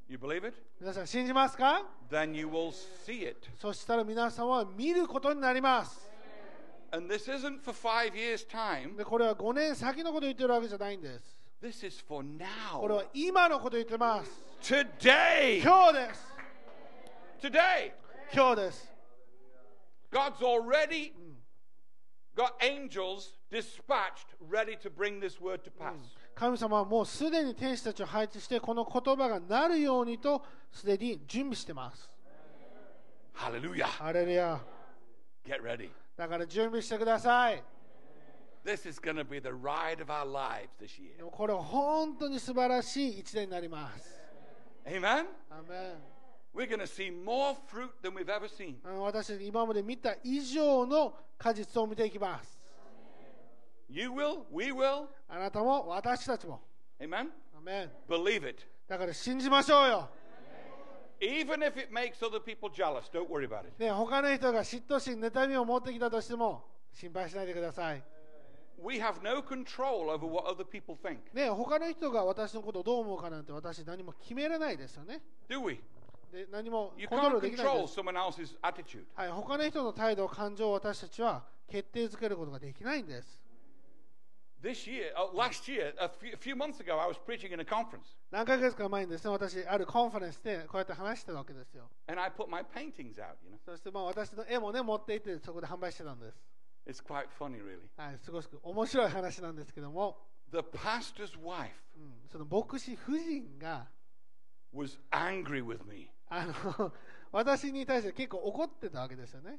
You believe it? 皆さん信じますか Then you will see it. そしたら皆さんは見ることになります。And this isn't for five years' time. でこれは5年先のことを言ってるわけじゃないんです。This is for これは now. 今のことを言ってます。Today. 今日です。Today. 今日です。God's already got angels dispatched ready to bring this word to pass. 神様はもうすでに天使たちを配置してこの言葉がなるようにとすでに準備してます。Hallelujah. ハレルヤ。Get ready. だから準備してください。This is going to be the ride of our lives this year. これは本当に素晴らしい一年になります。Amen? アメ We're going to see more fruit than we've ever seen. ン私たち今まで見た以上の果実を見ていきます。You will, we will. あなたも私たちも。Amen? アメン Believe it. だから信じましょうよ。Even if it makes other people jealous, don't worry about it. ね、他の人が嫉妬心、妬みを持ってきたとしても心配しないでください。We have no control over what other people think, ね、他の人が私のことをどう思うかなんて私何も決めれないですよね。do we? で何も You コントロー can't ルできない control です。someone else's attitude. はい、他の人の態度、感情を私たちは決定づけることができないんです。This year, oh, last year, a few, a few months ago, I was preaching in a conference, 何ヶ月か前にですね、私、あるコンファレンスでこうやって話してたわけですよ。 and I put my paintings out. You know, そしてまあ私の絵もね、持って行ってそこで販売してたんです。 it's quite funny, really. はい、すごく面白い話なんですけども、 The pastor's wife うん、その牧師夫人が、 was angry with me. あの私に対して結構怒ってたわけですよね。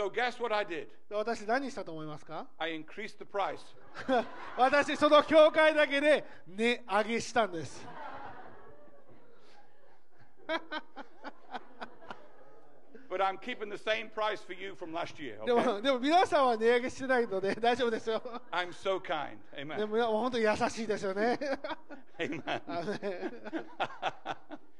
So guess what I did? で私何したと思いますか I increased the price. 私、その教会だけで値上げしたんです。But I'm keeping the same price for you from last year. で Okay? も、でも皆さんは値上げしてないので大丈夫ですよ。I'm so kind. で Amen. も本当に優しいですよね。Amen.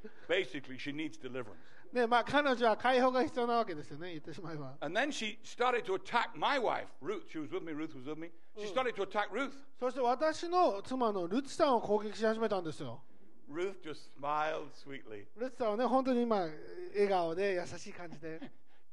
あのね Basically, she needs deliverance. ねまあ、彼女は解放が必要なわけですよね、言ってしまえば。 And then she started to attack my wife, Ruth. She was with me. Ruth was with me. She started to attack Ruth. そして私の妻のルツさんを攻撃し始めたんですよ。 Ruth just smiled sweetly ルツさんはね、本当に今、笑顔で優しい感じで。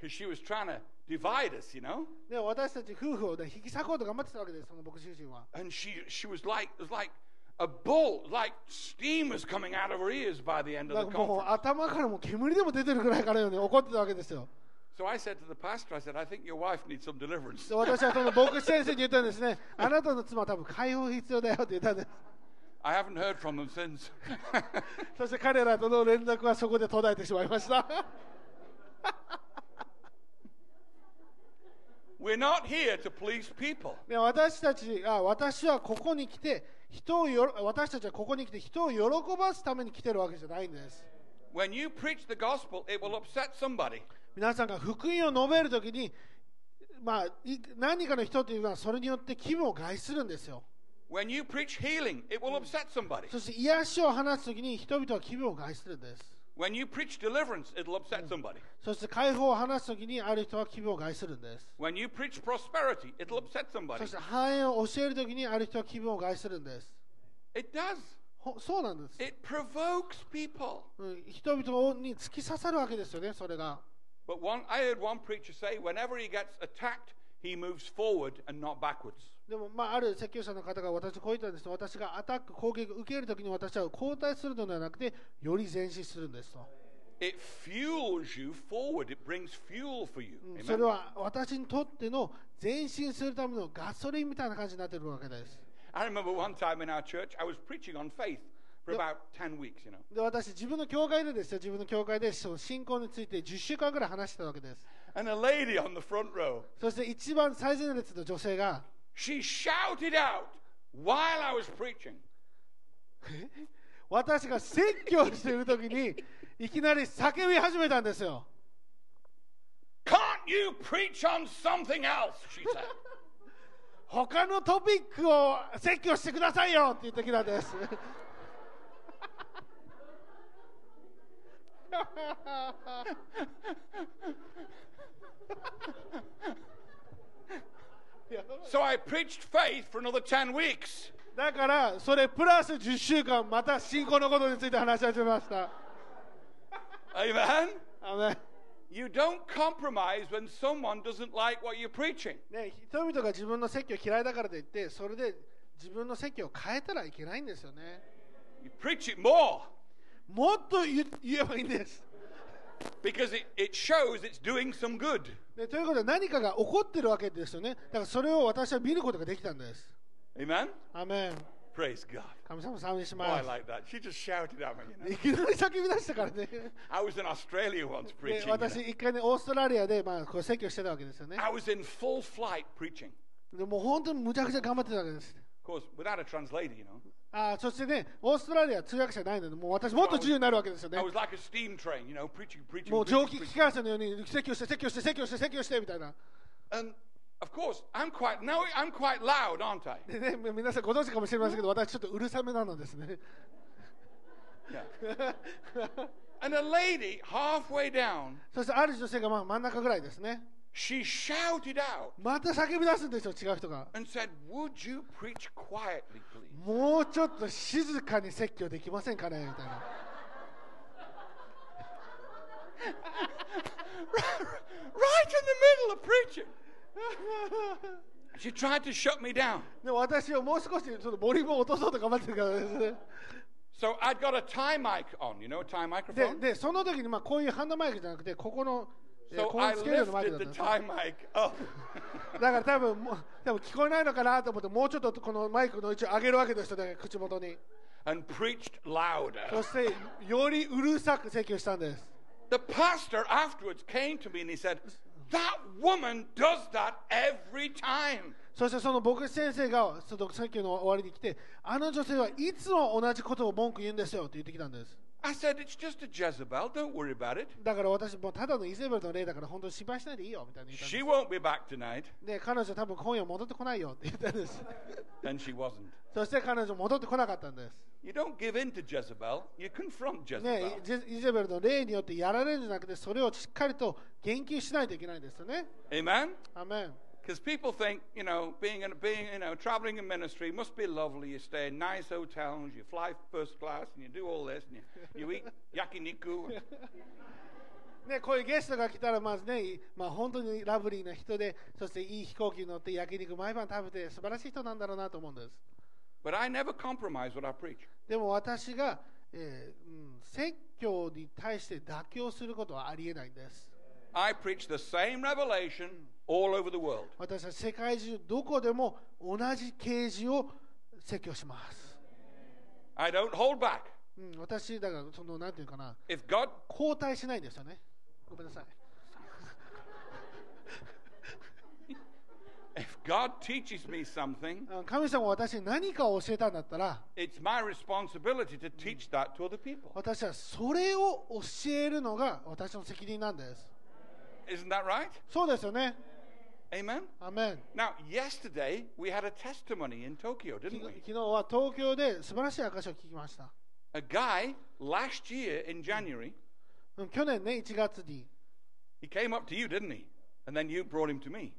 because she was trying to divide us, you know. で私たち夫婦を、ね、引き裂こうと頑張ってたわけです、その牧師夫人は。 And she she was like it was like a bull, like steam was coming out of her ears by the end だ of か the らもう conference. 頭からもう煙でも出てるぐらいからように怒ってたわけですよ。So I said to the pastor, I said, I think your wife needs some deliverance. で私はその牧師先生に言ったんですね、あなたの妻は多分解放必要だよって言ったんです。I haven't heard from them since. そして彼らとの連絡はそこで途絶えてしまいました。We're not here to please people. で私たちあ私はここに来て人をよ私たちはここに来て人を喜ばすために来てるわけじゃないんです。When you preach the gospel, it will upset somebody. 皆さんが福音を述べるときに、まあ、い何かの人というのはそれによって気分を害するんですよ。When you preach healing, it will upset somebody. そして癒しを放つときに人々は気分を害するんです。When you preach deliverance, it'll upset somebody. そして解放を放つときにある人は気分を害するんです。 When you preach prosperity, it'll upset そ somebody. して繁栄を教えるときにある人は気分を害するんです。 It does. ほそうなんです。 It provokes people. うん人々に突き刺さるわけですよね、それが。 But one, I heard one preacher say, whenever he gets attacked, he moves forward and not backwards. でも、まあ、ある説教者の方が私こう言ったんです私がアタック、攻撃を受けるときに私は後退するのではなくて、より前進するんですと。It fuels you forward. It brings fuel for you. それは私にとっての前進するためのガソリンみたいな感じになっているわけです。I remember one time in our church, I was preaching on faith for Yep. about 10 weeks, you know. で私、自分の教会でですよ、自分の教会でその信仰について10週間ぐらい話してたわけです。And a lady on the front row, そして一番最前列の女性が、she shouted out while I was preaching, 私が説教しているときに、いきなり叫び始めたんですよ。Can't you preach on something else? She said. 他のトピックを説教してくださいよって言ってきたんです。So I preached faith for another 10 weeks. だから、それプラス10週間、また信仰のことについて話し始めました。Amen? あのね You don't compromise when someone doesn't like what you're preaching. ね、人々が自分の説教嫌いだからといって、それで自分の説教を変えたらいけないんですよね。You preach it more もっと言言えばいいんです。Because it, it shows it's doing some good. ね、ということで何かが起こってるわけですよね。だからそれを私は見ることができたんです。Amen? アメン Praise God. 神様賛美し Oh, ま I す。like that. She just shouted at me. You know? いきなり叫び出したからね。I was in Australia once で preaching. you 私、know. 一回ね、オーストラリアで、まあ、こう説教してたわけですよね。I was in full flight preaching. でもう本当にむちゃくちゃ頑張ってたわけです。Of course, without a translator, you know. あそしてね、オーストラリア通訳者ないので、もう私もっと自由になるわけですよね。もう蒸気機関車のように、席をして、席をして、席をして、席をして、みたいな。Of で、皆さんご存知かもしれませんけど、私ちょっとうるさめなのですね。そしてある女性がまあ真ん中ぐらいですね。She shouted out また叫び出すんですよ違う人が and said, Would you preach quietly, please? もうちょっと静かに説教できませんかねみたいな right in the middle of preaching. She tried to shut me down. でも私はもう少しちょっとボリュームを落とそうと頑張ってるからですね So I'd got a tie mic on, you know, tie で microphone. でその時にまあこういうハンドマイクじゃなくてここの、えー So こ I のつけるようなマイクだった. だから多分もう多分聞こえないのかなと思ってもうちょっとこのマイクの位置を上げるわけですよね口元に and preached louder. そしてよりうるさく説教したんです The pastor afterwards came to me and he said, That woman does that every time. そしてその牧師先生がその説教の終わりに来てあの女性はいつも同じことを文句言うんですよって言ってきたんです I said, It's just a Jezebel. Don't worry about it. だから私もうただのイゼベルの例だから本当に心配しないでいいよみたいに言ったん She で won't be back tonight. 彼女多分今夜戻ってこないよって言ったんです Then she wasn't. そして彼女戻ってこなかったんです You don't give in to Jezebel, you confront ね Jezebel.、イゼイゼベルの例によってやられるんじゃなくてそれをしっかりと言及しないといけないんですよね Amen? アメン Because people think, you know, being, in, being, you know, traveling in ministry must be lovely. You stay in nice hotels, you fly first class, and you do all this, and you, you eat yakiniku. ね、こういうゲストが来たらまずね、まあ、本当にラブリーな人でそしていい飛行機に乗って焼肉毎晩食べて素晴らしい人なんだろうなと思うんです But I never compromise what I preach. でも私が、えーうん、説教に対して妥協することはありえないんです I preach the same revelation all over the world. 私は世界中どこでも同じ啓示を説教します、I don't hold back. うん、私だからそのなんていうかな If God 交代しないんですよねごめんなさい if God teaches me something, あ神様が私に何かを教えたんだったら it's my responsibility to teach that to other people. 私はそれを教えるのが私の責任なんです Isn't that right? そうですよね Amen. アメン Now, yesterday we had a testimony in Tokyo, 昨 didn't 日 we? 昨日は東京で素晴らしい証を聞きました、 A guy last year in January, うん、去年ね1月に he came up to you, didn't he? And then you brought him to me.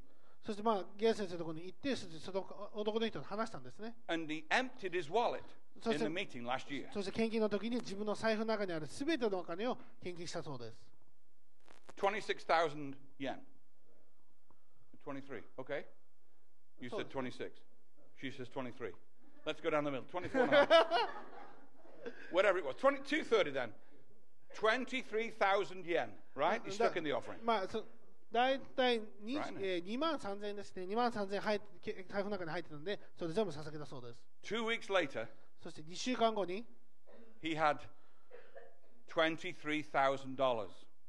そしてまあゲイ先生のところに行ってそしてその男の人と話したんですね And he emptied his wallet So in the it's a- meeting last year. そして献金の時に自分の財布の中にある全てのお金を献金したそうです 26,000 yen. 23, okay? You said 26. She says 23. Let's go down the middle. 24 and a half. Whatever it was. 20, 230 then. 23,000 yen, right? You stuck in the offering. まあそ大体に Right. えー2万3000円ですね2万3000円入ってけ財布の中に入ってたんでそれ全部捧げたそうです Two weeks later, そして2週間後に、 he had $23,000.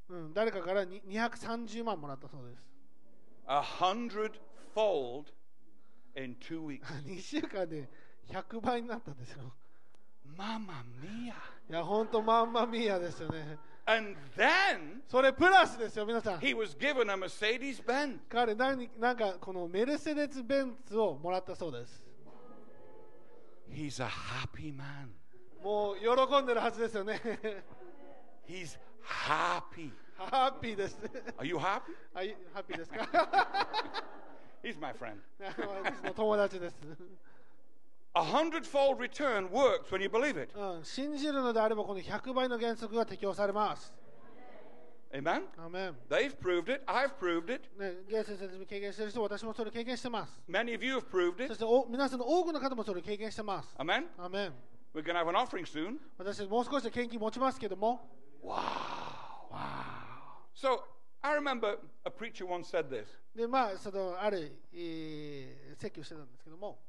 うん、誰かからに230万もらったそうです A hundred fold in 2 weeks 2週間で100倍になったんですよ。ママミア。いや、本当ママミアですよね。それプラスですよ、皆さん。彼何、なんかこのメルセデス・ベンツをもらったそうです。もう喜んでるはずですよね。He's happy. Happy this. Are you happy? はい、ハッピーですか He's my friend. A hundredfold return works when you believe it. Uh, うん、信じるのであればこの100倍の原則が適用されます。Amen? Amen. They've proved it. I've proved it. of you have proved it. We're going to have an offering soon. 私もう少しで献金持ちますけども、Wow. Wow. So I remember a preacher once said this. でまあそのある、えー説教してたんですけども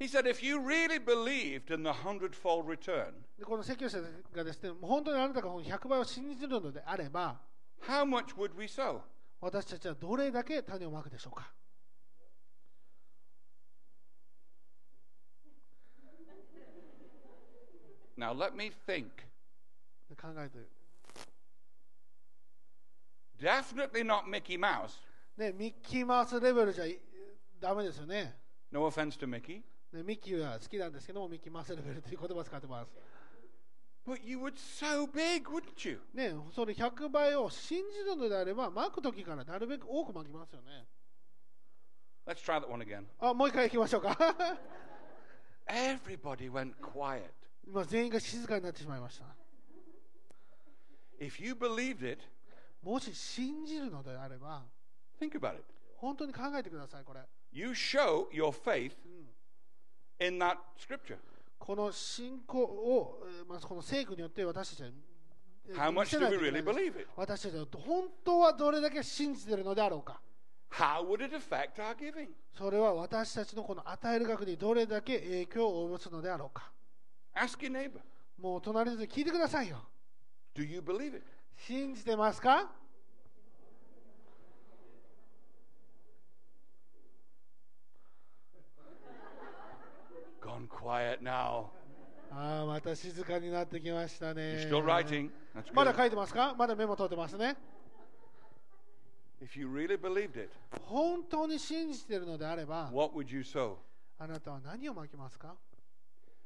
He said, if you really believed in the hundredfold return, でこの説教者がですねもう本当にあなたがこの100倍を信じるのであれば how much would we sow? 私たちはどれだけ種をまくでしょうか Now let me think. で考えて Definitely not Mickey Mouse. ねミッキーマウスレベルじゃいダメですよね No offense to Mickey. ねミッキーは好きなんですけどもミッキーマウスレベルという言葉を使ってます But you would sow big, wouldn't you? ね、それ100倍を信じるのであれば、まく時からなるべく多くまきますよね。Let's try that one again. あ、もう一回行きましょうか。Everybody went quiet. 今全員が静かになってしまいました。If you believed it, もし信じるのであれば、think about it. 本当に考えてください、これ。You show your faith in that scripture. この信仰を、えーまあ、この聖句によって私たちは、えー How 見 much せ do we really believe it? 私たちは本当はどれだけ信じているのであろうか。How would it affect our giving? それは私たちのこの与える額にどれだけ影響を及ぼすのであろうか。Ask your neighbor. もう隣で聞いてくださいよ。Do you believe it? 信じてますか？ああ、また静かになってきましたね。まだ書いてますか？まだメモ取ってますね。本当に信じてるのであれば、あなたは何を巻きますか？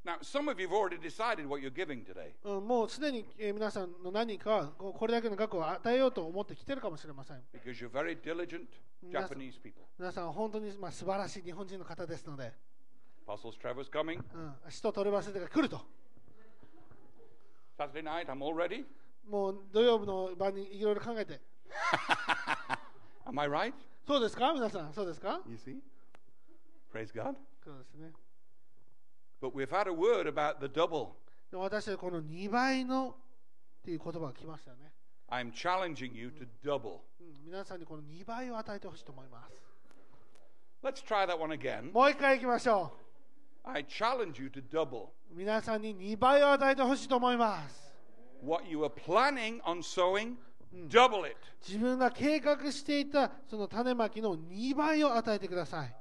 Now, some of you have already decided what you're giving today. うん、もうすでに、えー皆さんの何人かはこうこれだけの額を与えようと思ってきてるかもしれません。Because you're very diligent Yes. Japanese people. 皆さんは本当に、まあ、素晴らしい日本人の方ですので、Apostles Trevor's coming. うん、使徒トレバステが来ると。Saturday night, I'm all ready. もう土曜日の晩にいろいろ考えて、Am I right? そうですか皆さん、そうですか You see? Praise God. そうですね。But we've had a word about the double. で私はこの2倍のっていう言葉が来ましたよね。I'm challenging you to double. うん、皆さんにこの2倍を与えてほしいと思います。Let's try that one again. もう一回行きましょ I challenge you to double う。皆さんに2倍を与えてほしいと思います。what you were planning on sowing, double it. 自分が計画していたその種まきの2倍を与えてください。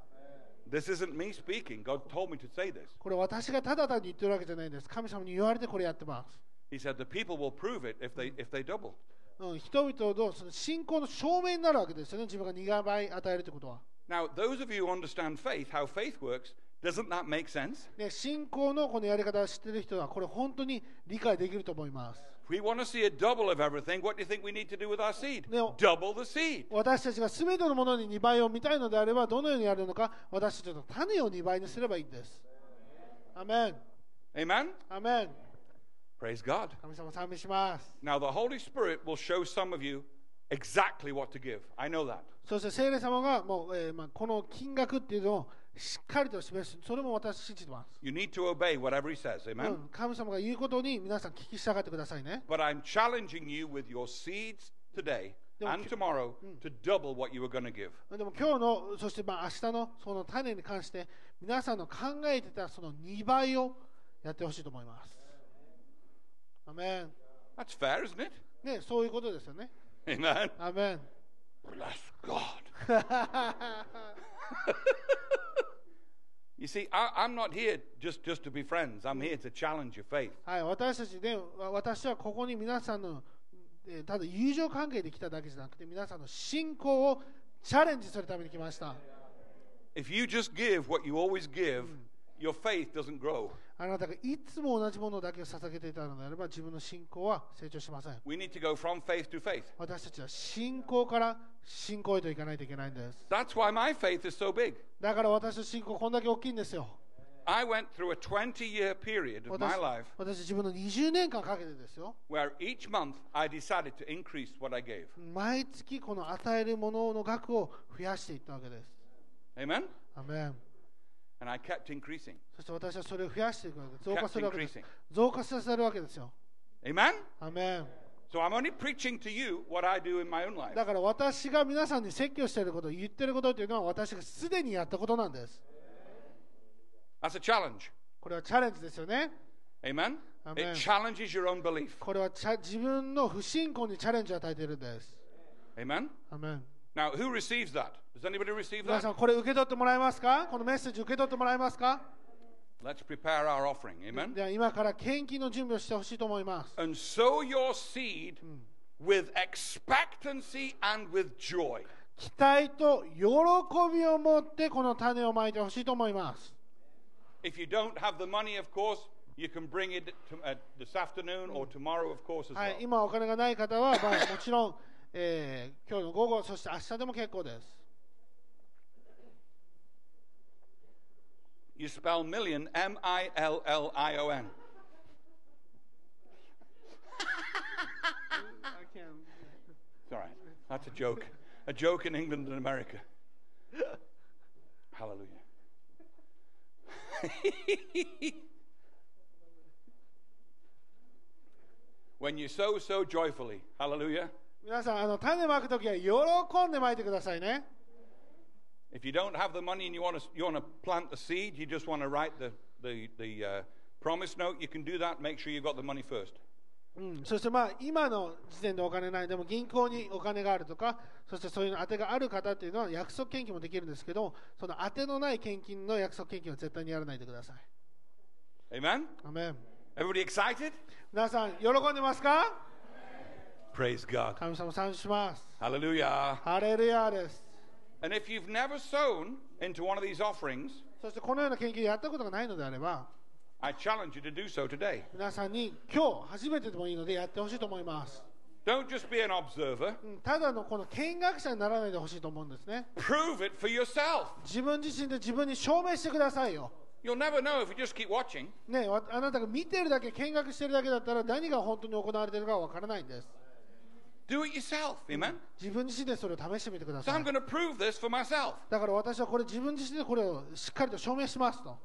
This isn't me speaking. God told me to say this. これ私がただ単に言ってるわけじゃないんです。神様に言われてこれやってます。He said the people will prove it if they if they double. うん、人々のその信仰の証明になるわけですよね。自分が2倍与えるということは。Now, those of you who understand faith, how faith works, doesn't that make sense? ね、信仰のこのやり方を知っている人はこれ本当に理解できると思います。If we want to see a double of everything, what do you think we need to do with our seed? No. Double the seed. 私たちが全てのものに2倍を見たいのであればどのようにやるのか私たちの種を2倍にすればいいんです。アメン。 Amen? アメン。 Praise God. 神様賛美します。 Now, the Holy Spirit will show some of you exactly what to give. I know that. そして聖霊様がもう、えーまあ、この金額っていうのを しっかりと示す。それも私信じてます。You need to obey whatever He says. う Amen? ん、神様が言うことに皆さん聞き従ってくださいね。But I'm challenging you with your seeds today No, and ki- tomorrow to double what you were going to give. でも今日の、そしてまあ明日のその種に関して皆さんの考えてたその2倍をやってほしいと思います。アメン。That's fair, isn't it? ね、そういうことですよね。Amen. アメン。Bless God. You see, I, I'm not here just, just to be friends. I'm here to challenge your faith. はい、私たちね、わ私はここに皆さんの、えーただ友情関係で来ただけじゃなくて、皆さんの信仰をチャレンジするために来ました。If you just give what you always give, your faith doesn't grow. あなたがいつも同じものだけを捧げていたのであれば、自分の信仰は成長しません。We need to go from faith to faith. 私たちは信仰から信仰へといかないといけないんです。That's why my faith is so big. だから私の信仰こんだけ大きいんですよ。I went through a 20 year period of my 私 life 私自分の20年間かけてですよ。where each month I decided to increase what I gave. 毎月この与えるものの額を増やしていったわけです。Amen? アメン And I kept increasing. そして私はそれを増やしていくわけです。増加 Kept するわけです。increasing. 増加させるわけですよ。Amen? アメン So I'm only preaching to you what I do in my own life. だから私が皆さんに説教していること、言っていることというのは私がすでにやったことなんです。That's a challenge. これはチャレンジですよね。Amen? Amen. It challenges your own belief. これはチャ自分の不信仰にチャレンジを与えているんです。Amen? アメン Now, who receives that? Does anybody receive 皆さ that? ん、これ受け取ってもらえますかこのメッセージ受け取ってもらえますか Let's prepare our offering. Amen? では今から献金の準備をしてほしいと思います。And sow your seed with expectancy and with joy. 期待と喜びを持ってこの種をまいてほしいと思います。If you don't have the money, of course, You can bring it to, uh, this afternoon or tomorrow, of course, as はい well.、今お金がない方は、まあ、もちろん、えー今日の午後、そして明日でも結構です。 You spell million M I L L I O N. It's all right. That's a joke. A joke in England and America. Hallelujah. when you sow so joyfully, hallelujah. 皆さん、あの種まくときは喜んでまいてくださいね。If you don't have the money and you want to you want to plant the seed, you just want to write the the the uh, promise note. You can do that. Make sure you got the money first. うん、そしてまあ今の時点でお金ないでも銀行にお金があるとかそしてそういうの当てがある方っていうのは約束献金もできるんですけどその当てのない献金の約束献金は絶対にやらないでください Amen. アメン Everybody excited? 皆さん喜んでますか Praise God. 神様賛美します Hallelujah. ハレルヤです And if you've never sown into one of these offerings, そしてこのような研究をやったことがないのであれば I challenge you to do so today. 皆さんに今日初めてでもいいのでやってほしいと思います、Don't just be an observer. うん、ただのこの見学者にならないでほしいと思うんですね Prove it for yourself. 自分自身で自分に証明してくださいよ You'll never know if you just keep watching. ね、わあなたが見てるだけ見学してるだけだったら何が本当に行われているかは分からないんです Do it yourself. Amen. 自分自身でそれを試してみてくだ So さ I'm い going to prove this for myself. だから私はこれ自分自身でこれをしっかりと証明しますと、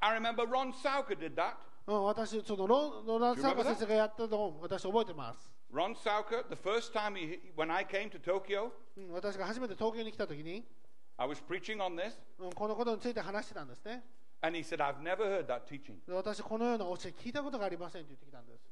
I remember Ron Sauker did that. うん、私そのロンロナン・サーカ先生がやったのを私覚えてます、Ron Sauker, the first time he, when I came to Tokyo, うん、私が初めて東京に来た時に、I was preaching on this, うん、このことについて話してたんですね and he said, I've never heard that teaching. で私このような教え聞いたことがありませんと言ってきたんです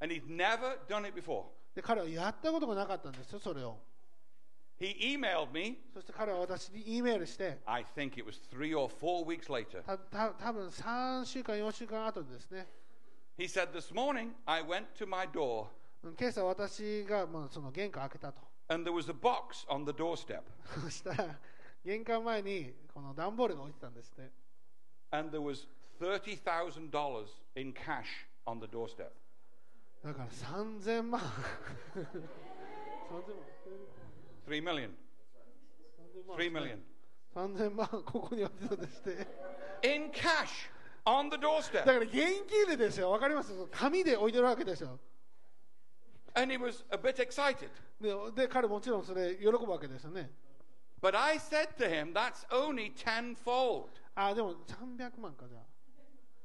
And he'd never done it before. で彼はやったことがなかったんですよそれを He emailed me, そして彼は私に E メールして I think it was three or four weeks later. たた多分3週間4週間後でですね He said, This morning I went to my door うん今朝私がまあその玄関開けたと and there was a box on the doorstep. そしたら玄関前にこの段ボールが置いてたんですね And there was $30,000 in cash on the doorstep. だから3000万3000万 Three million. 3000 Three million. 3000万ここに置いてたんですね In cash on the だ doorstep. から現金でですよわかります紙で置いてるわけですよ And he was a bit excited. でで彼もちろんそれ喜ぶわけですよね But I said to him, That's only tenfold. あでも300万かじゃあ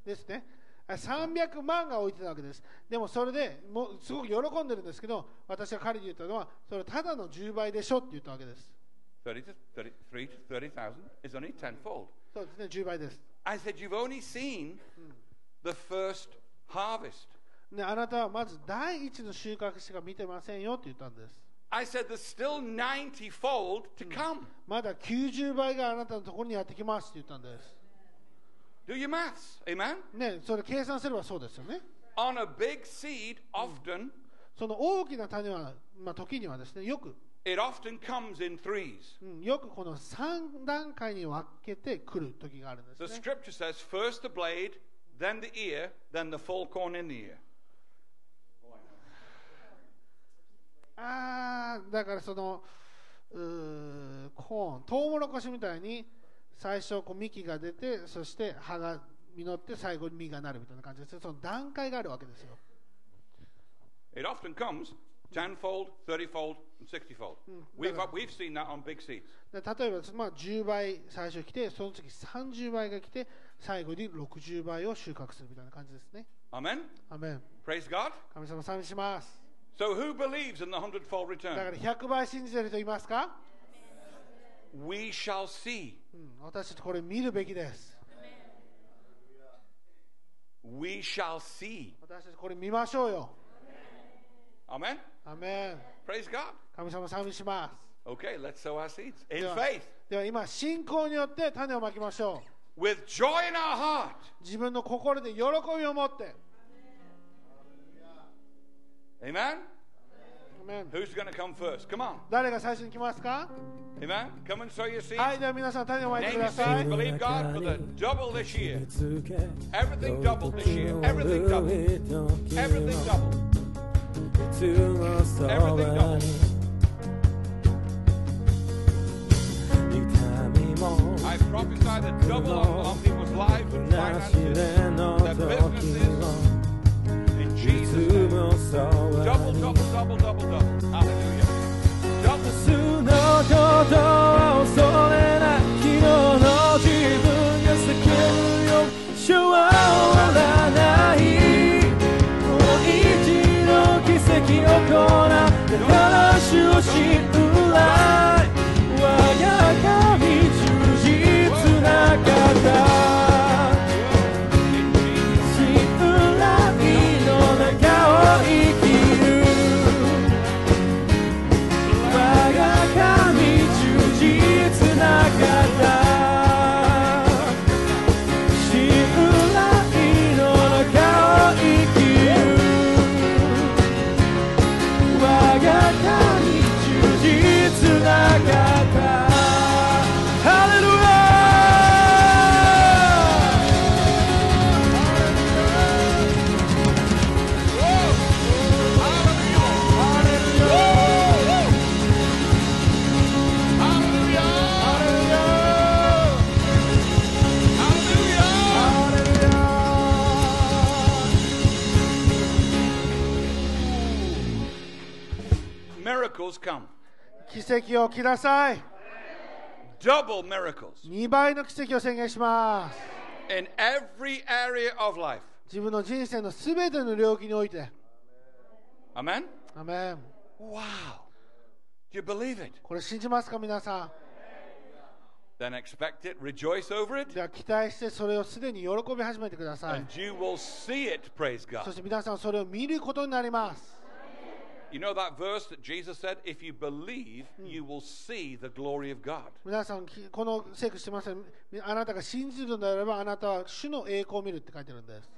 ですねあ300万が置いてたわけですでもそれでもうすごく喜んでるんですけど私が彼に言ったのはそれただの10倍でしょって言ったわけです30 to 33 to 30,000 is only tenfold. そうですね10倍です I said, You've only seen the first harvest. ね、あなたはまず第一の収穫しか見てませんよって言ったんです I said, There's still 90 fold to come. まだ90倍があなたのところにやってきますって言ったんです Do your maths. Amen? ねそれ計算すればそうですよね On a big seed, often, その大きな種は、まあ、時にはですねよく、it often comes in threes. うん、よくこの3段階に分けてくる時があるんです The ね scripture says, First the blade, then the ear, then the full corn in the ear. ああだからそのうーコーントウモロコシみたいに最初こう幹が出てそして葉が実って最後に実がなるみたいな感じですその段階があるわけですよ It often comes tenfold, thirtyfold, and sixtyfold. We've, we've seen that on big seeds. で例えば、まあ、10倍最初来てその次30倍が来て最後に60倍を収穫するみたいな感じですね Amen? アメン Praise God. 神様賛美します So who believes in the hundredfold だから return? 100倍信じてる人いますか、We shall see. うん、私たちこれ見るべきです We shall see. 私たちこれ見ましょうよ Amen? アメン Praise God. 神様を賛美します Okay, let's sow our seeds in では faith では今信仰によって種をまきましょう with joy in our heart. 自分の心で喜びを持って Amen? アメン Who's going to come first? Come on. 誰が最初に来ますか Amen? Come and sow your seeds. はいでは皆さん種をまいて Name く your ださ seeds. い Believe God for the double this year. Everything double this year. Everything double. Everything double. Everything double. I prophesy the double on, on people's lives and finances, their businesses, in Jesus' name. Double, double, double, double, double. Hallelujah. Double. 明日のことは恐れない昨日の自分が叫ぶよ昭和終わらないもう一度奇跡を行って話を信頼 跡をください Double miracles 2倍の奇跡を宣言します in every area of life. 自分の人生のすべての領域において Amen? アメン Wow. You believe it? これ信じますか皆さ Then expect it, rejoice over ん it, では期待してそれをすでに喜び始めてください and you will see it, praise そ God. して皆さんそれを見ることになります You know that verse that Jesus said, if you believe, you will see the glory of God. 皆さんきこの聖句してますよあなたが信じるのであればあなたは主の栄光を見るって書いてるんです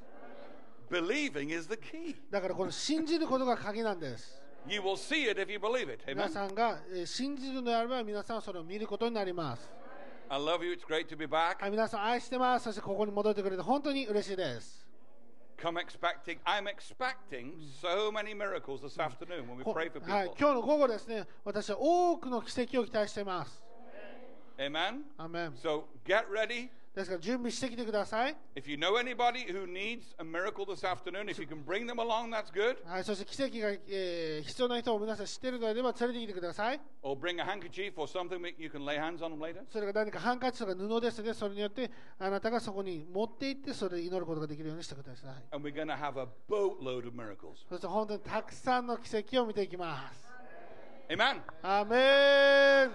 Believing is the key. だからこの信じることが鍵なんです You will see it if you believe it. 皆 Amen. さんがえー信じるのであれば皆さんはそれを見ることになります I love you. It's great to be back. はい皆さん愛してますそしてここに戻ってくれて本当に嬉しいです Come expecting. I'm expecting so many miracles this afternoon when we こ pray for はい people. 今日の午後ですね私は多くの奇跡を期待しています Amen. アメン So get ready. ですから準備してきてください If you know anybody who needs a miracle this afternoon, if you can bring them along, that's good. はい、そして奇跡が、えー必要な人を皆さん知っているのであれば連れてきてください Or bring a handkerchief or something that you can lay hands on them later. それが何かハンカチとか布ですねそれによってあなたがそこに持って行ってそれで祈ることができるようにしてください And we're going to have a boatload of miracles. そして本当にたくさんの奇跡を見ていきます Amen. アーメン